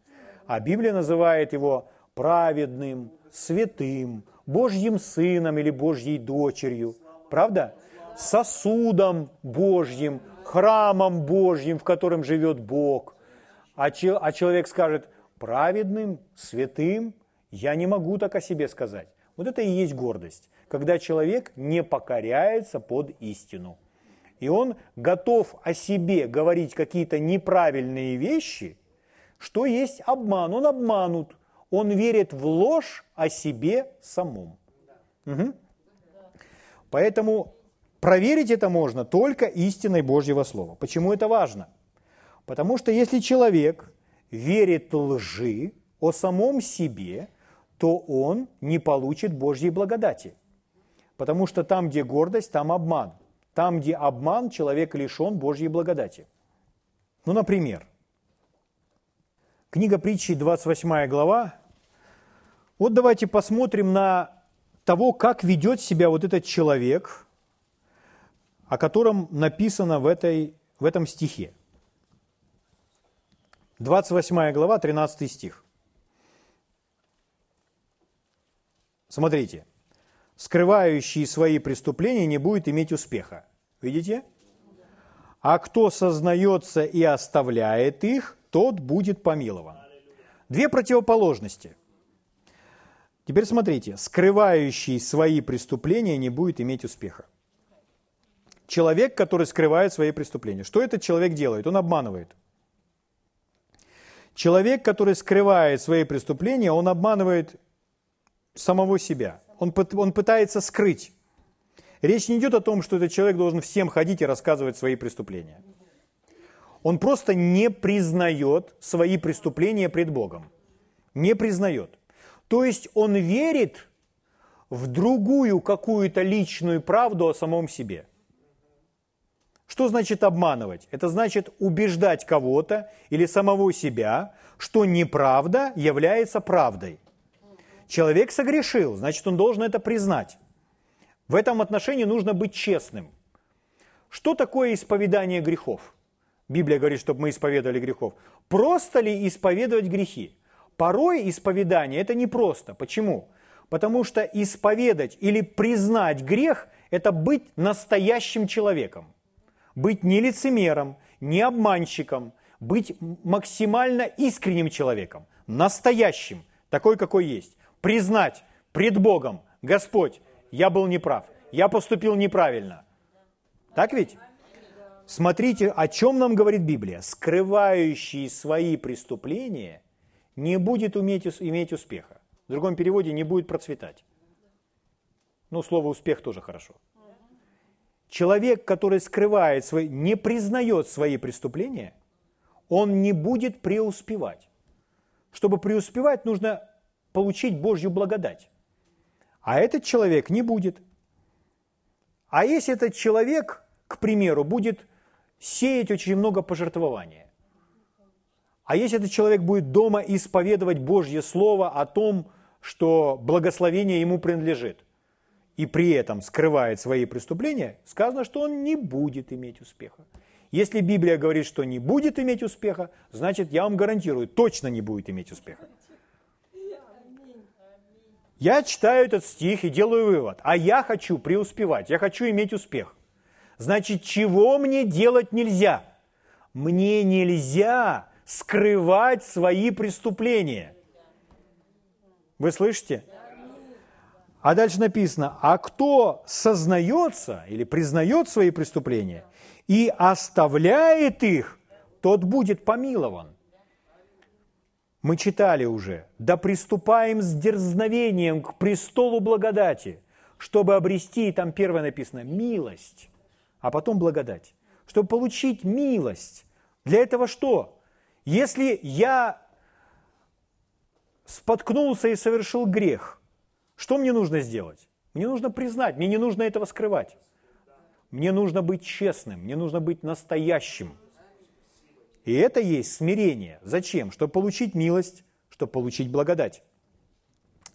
А Библия называет его праведным, святым, Божьим сыном или Божьей дочерью. Правда? Сосудом Божьим, храмом Божьим, в котором живет Бог. А, че, а человек скажет, праведным, святым, я не могу так о себе сказать. Вот это и есть гордость, когда человек не покоряется под истину и он готов о себе говорить какие-то неправильные вещи, что есть обман. Он обманут. Он верит в ложь о себе самом. Угу. Поэтому проверить это можно только истиной Божьего Слова. Почему это важно? Потому что если человек верит лжи о самом себе, то он не получит Божьей благодати. Потому что там, где гордость, там обман. Там, где обман, человек лишен Божьей благодати. Ну, например, книга притчи, 28 глава. Вот давайте посмотрим на того, как ведет себя вот этот человек, о котором написано в, этой, в этом стихе. 28 глава, 13 стих. Смотрите скрывающий свои преступления, не будет иметь успеха. Видите? А кто сознается и оставляет их, тот будет помилован. Две противоположности. Теперь смотрите, скрывающий свои преступления не будет иметь успеха. Человек, который скрывает свои преступления. Что этот человек делает? Он обманывает. Человек, который скрывает свои преступления, он обманывает самого себя он, он пытается скрыть. Речь не идет о том, что этот человек должен всем ходить и рассказывать свои преступления. Он просто не признает свои преступления пред Богом. Не признает. То есть он верит в другую какую-то личную правду о самом себе. Что значит обманывать? Это значит убеждать кого-то или самого себя, что неправда является правдой. Человек согрешил, значит, он должен это признать. В этом отношении нужно быть честным. Что такое исповедание грехов? Библия говорит, чтобы мы исповедовали грехов. Просто ли исповедовать грехи? Порой исповедание – это непросто. Почему? Потому что исповедать или признать грех – это быть настоящим человеком. Быть не лицемером, не обманщиком, быть максимально искренним человеком, настоящим, такой, какой есть признать пред Богом, Господь, я был неправ, я поступил неправильно. Так ведь? Смотрите, о чем нам говорит Библия. Скрывающий свои преступления не будет уметь, иметь успеха. В другом переводе не будет процветать. Ну, слово успех тоже хорошо. Человек, который скрывает свои, не признает свои преступления, он не будет преуспевать. Чтобы преуспевать, нужно получить Божью благодать. А этот человек не будет. А если этот человек, к примеру, будет сеять очень много пожертвования, А если этот человек будет дома исповедовать Божье Слово о том, что благословение ему принадлежит, и при этом скрывает свои преступления, сказано, что он не будет иметь успеха. Если Библия говорит, что не будет иметь успеха, значит, я вам гарантирую, точно не будет иметь успеха. Я читаю этот стих и делаю вывод. А я хочу преуспевать, я хочу иметь успех. Значит, чего мне делать нельзя? Мне нельзя скрывать свои преступления. Вы слышите? А дальше написано, а кто сознается или признает свои преступления и оставляет их, тот будет помилован. Мы читали уже, да приступаем с дерзновением к престолу благодати, чтобы обрести, там первое написано, милость, а потом благодать. Чтобы получить милость. Для этого что? Если я споткнулся и совершил грех, что мне нужно сделать? Мне нужно признать, мне не нужно этого скрывать. Мне нужно быть честным, мне нужно быть настоящим. И это есть смирение. Зачем? Чтобы получить милость, чтобы получить благодать.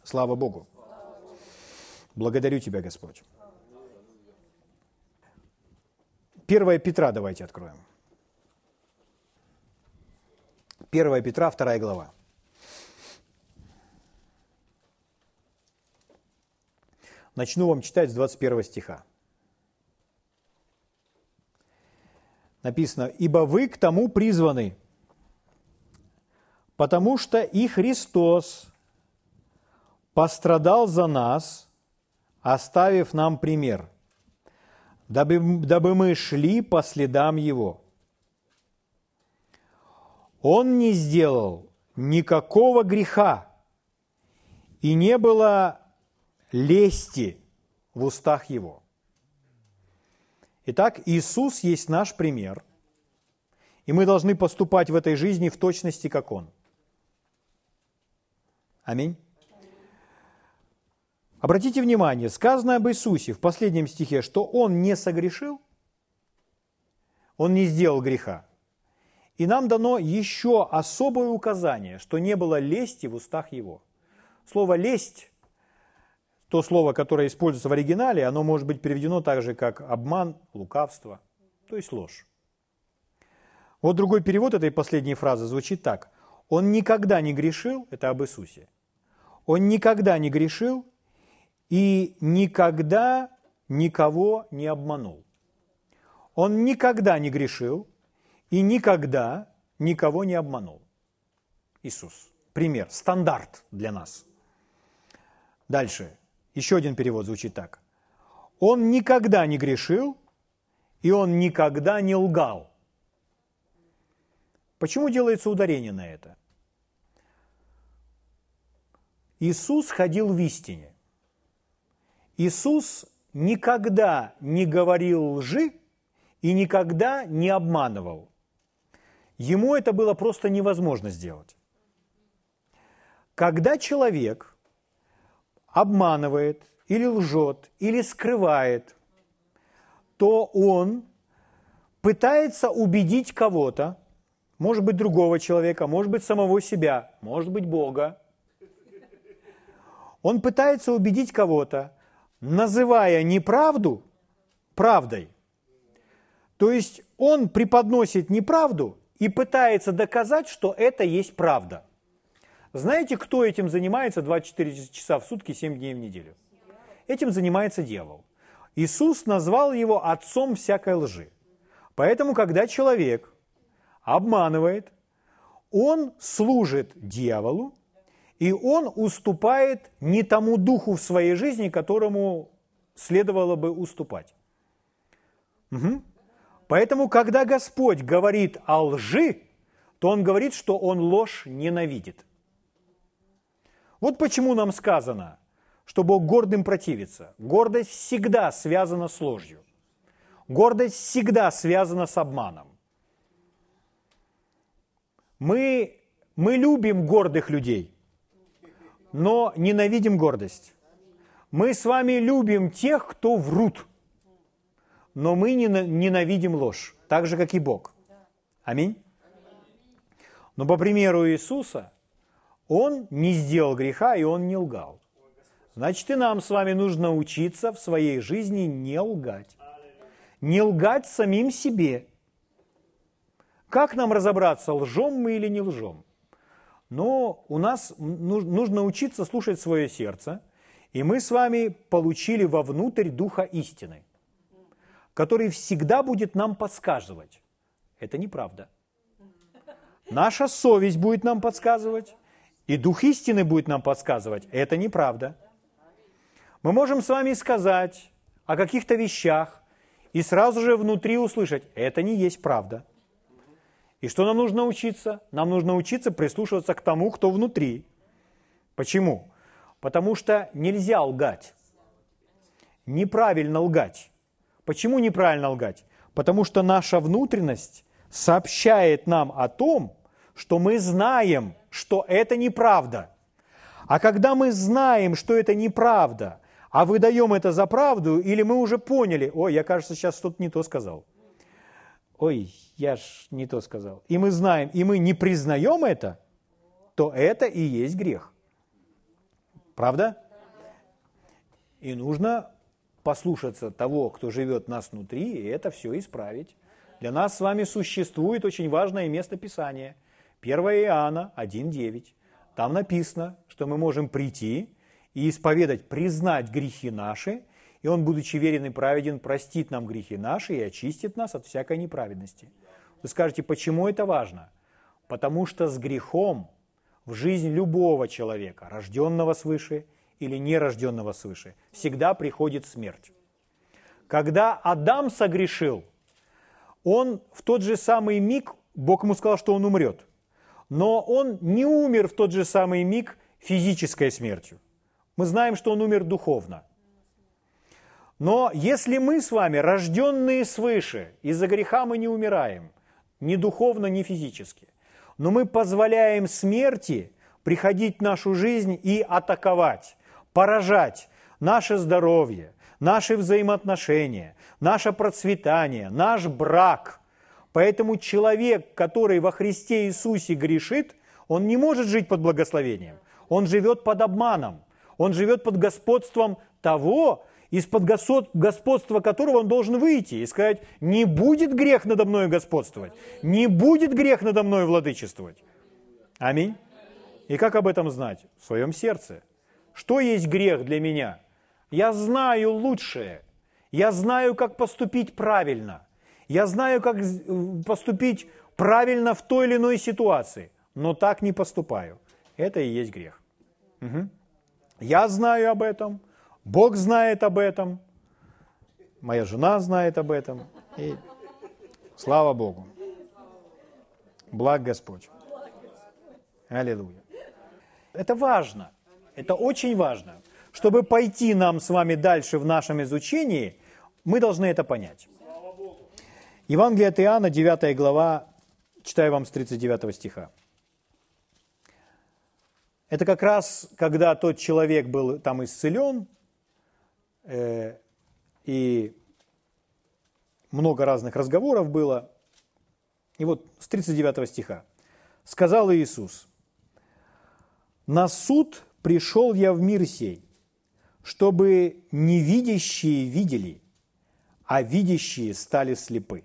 Слава Богу. Благодарю Тебя, Господь. 1 Петра давайте откроем. 1 Петра, 2 глава. Начну вам читать с 21 стиха. Написано, «Ибо вы к тому призваны, потому что и Христос пострадал за нас, оставив нам пример, дабы, дабы мы шли по следам Его» он не сделал никакого греха, и не было лести в устах его. Итак, Иисус есть наш пример, и мы должны поступать в этой жизни в точности, как Он. Аминь. Обратите внимание, сказано об Иисусе в последнем стихе, что Он не согрешил, Он не сделал греха. И нам дано еще особое указание, что не было лести в устах его. Слово «лесть», то слово, которое используется в оригинале, оно может быть переведено так же, как обман, лукавство, то есть ложь. Вот другой перевод этой последней фразы звучит так. Он никогда не грешил, это об Иисусе. Он никогда не грешил и никогда никого не обманул. Он никогда не грешил и никогда никого не обманул. Иисус. Пример, стандарт для нас. Дальше. Еще один перевод звучит так. Он никогда не грешил, и он никогда не лгал. Почему делается ударение на это? Иисус ходил в истине. Иисус никогда не говорил лжи и никогда не обманывал. Ему это было просто невозможно сделать. Когда человек обманывает или лжет, или скрывает, то он пытается убедить кого-то, может быть, другого человека, может быть, самого себя, может быть, Бога. Он пытается убедить кого-то, называя неправду правдой. То есть он преподносит неправду и пытается доказать, что это есть правда. Знаете, кто этим занимается 24 часа в сутки, 7 дней в неделю? Этим занимается дьявол. Иисус назвал его отцом всякой лжи. Поэтому, когда человек обманывает, он служит дьяволу, и он уступает не тому духу в своей жизни, которому следовало бы уступать. Угу. Поэтому, когда Господь говорит о лжи, то Он говорит, что Он ложь ненавидит. Вот почему нам сказано, что Бог гордым противится. Гордость всегда связана с ложью. Гордость всегда связана с обманом. Мы, мы любим гордых людей, но ненавидим гордость. Мы с вами любим тех, кто врут – но мы ненавидим ложь, так же, как и Бог. Аминь. Но по примеру Иисуса, он не сделал греха, и он не лгал. Значит, и нам с вами нужно учиться в своей жизни не лгать. Не лгать самим себе. Как нам разобраться, лжем мы или не лжем? Но у нас нужно учиться слушать свое сердце, и мы с вами получили вовнутрь Духа истины, который всегда будет нам подсказывать. Это неправда. Наша совесть будет нам подсказывать, и Дух истины будет нам подсказывать. Это неправда. Мы можем с вами сказать о каких-то вещах и сразу же внутри услышать, это не есть правда. И что нам нужно учиться? Нам нужно учиться прислушиваться к тому, кто внутри. Почему? Потому что нельзя лгать. Неправильно лгать. Почему неправильно лгать? Потому что наша внутренность сообщает нам о том, что мы знаем, что это неправда. А когда мы знаем, что это неправда, а выдаем это за правду, или мы уже поняли, ой, я, кажется, сейчас что-то не то сказал. Ой, я ж не то сказал. И мы знаем, и мы не признаем это, то это и есть грех. Правда? И нужно послушаться того, кто живет нас внутри, и это все исправить. Для нас с вами существует очень важное место Писания. 1 Иоанна 1.9. Там написано, что мы можем прийти и исповедать, признать грехи наши, и Он, будучи верен и праведен, простит нам грехи наши и очистит нас от всякой неправедности. Вы скажете, почему это важно? Потому что с грехом в жизнь любого человека, рожденного свыше или нерожденного свыше, всегда приходит смерть. Когда Адам согрешил, он в тот же самый миг, Бог ему сказал, что он умрет. Но он не умер в тот же самый миг физической смертью. Мы знаем, что он умер духовно. Но если мы с вами, рожденные свыше, из-за греха мы не умираем, ни духовно, ни физически, но мы позволяем смерти приходить в нашу жизнь и атаковать, поражать наше здоровье, наши взаимоотношения, наше процветание, наш брак. Поэтому человек, который во Христе Иисусе грешит, он не может жить под благословением. Он живет под обманом. Он живет под господством того, из-под господства которого он должен выйти и сказать, не будет грех надо мной господствовать, не будет грех надо мной владычествовать. Аминь. И как об этом знать? В своем сердце. Что есть грех для меня? Я знаю лучшее. Я знаю, как поступить правильно. Я знаю, как поступить правильно в той или иной ситуации, но так не поступаю. Это и есть грех. Угу. Я знаю об этом, Бог знает об этом, моя жена знает об этом. И слава Богу. Благ Господь. Аллилуйя. Это важно. Это очень важно. Чтобы пойти нам с вами дальше в нашем изучении, мы должны это понять. Евангелие от Иоанна, 9 глава, читаю вам с 39 стиха. Это как раз, когда тот человек был там исцелен, э, и много разных разговоров было. И вот с 39 стиха. «Сказал Иисус, «На суд пришел я в мир сей, чтобы невидящие видели, а видящие стали слепы».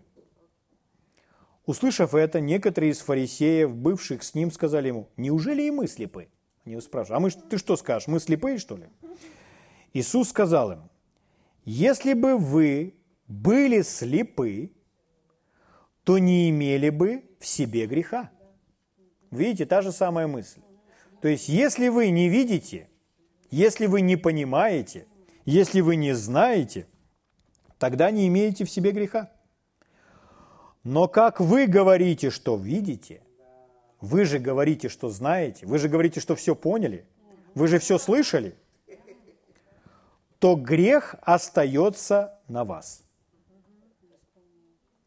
Услышав это, некоторые из фарисеев, бывших с ним, сказали ему, «Неужели и мы слепы?» Они его спрашивают, а мы, ты что скажешь, мы слепые, что ли? Иисус сказал им, если бы вы были слепы, то не имели бы в себе греха. Видите, та же самая мысль. То есть, если вы не видите, если вы не понимаете, если вы не знаете, тогда не имеете в себе греха. Но как вы говорите, что видите – вы же говорите, что знаете, вы же говорите, что все поняли, вы же все слышали, то грех остается на вас.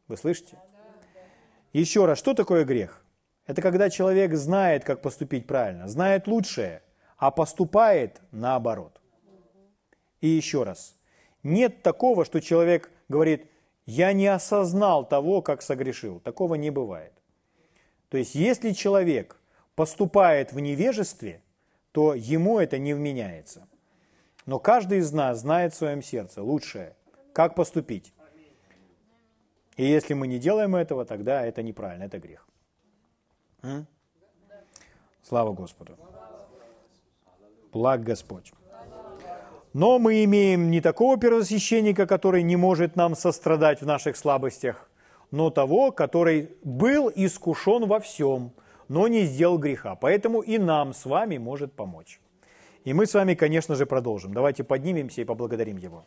Вы слышите? Еще раз, что такое грех? Это когда человек знает, как поступить правильно, знает лучшее, а поступает наоборот. И еще раз, нет такого, что человек говорит, я не осознал того, как согрешил. Такого не бывает. То есть, если человек поступает в невежестве, то ему это не вменяется. Но каждый из нас знает в своем сердце лучшее, как поступить. И если мы не делаем этого, тогда это неправильно, это грех. М? Слава Господу. Благ Господь. Но мы имеем не такого первосвященника, который не может нам сострадать в наших слабостях, но того, который был искушен во всем, но не сделал греха. Поэтому и нам с вами может помочь. И мы с вами, конечно же, продолжим. Давайте поднимемся и поблагодарим Его.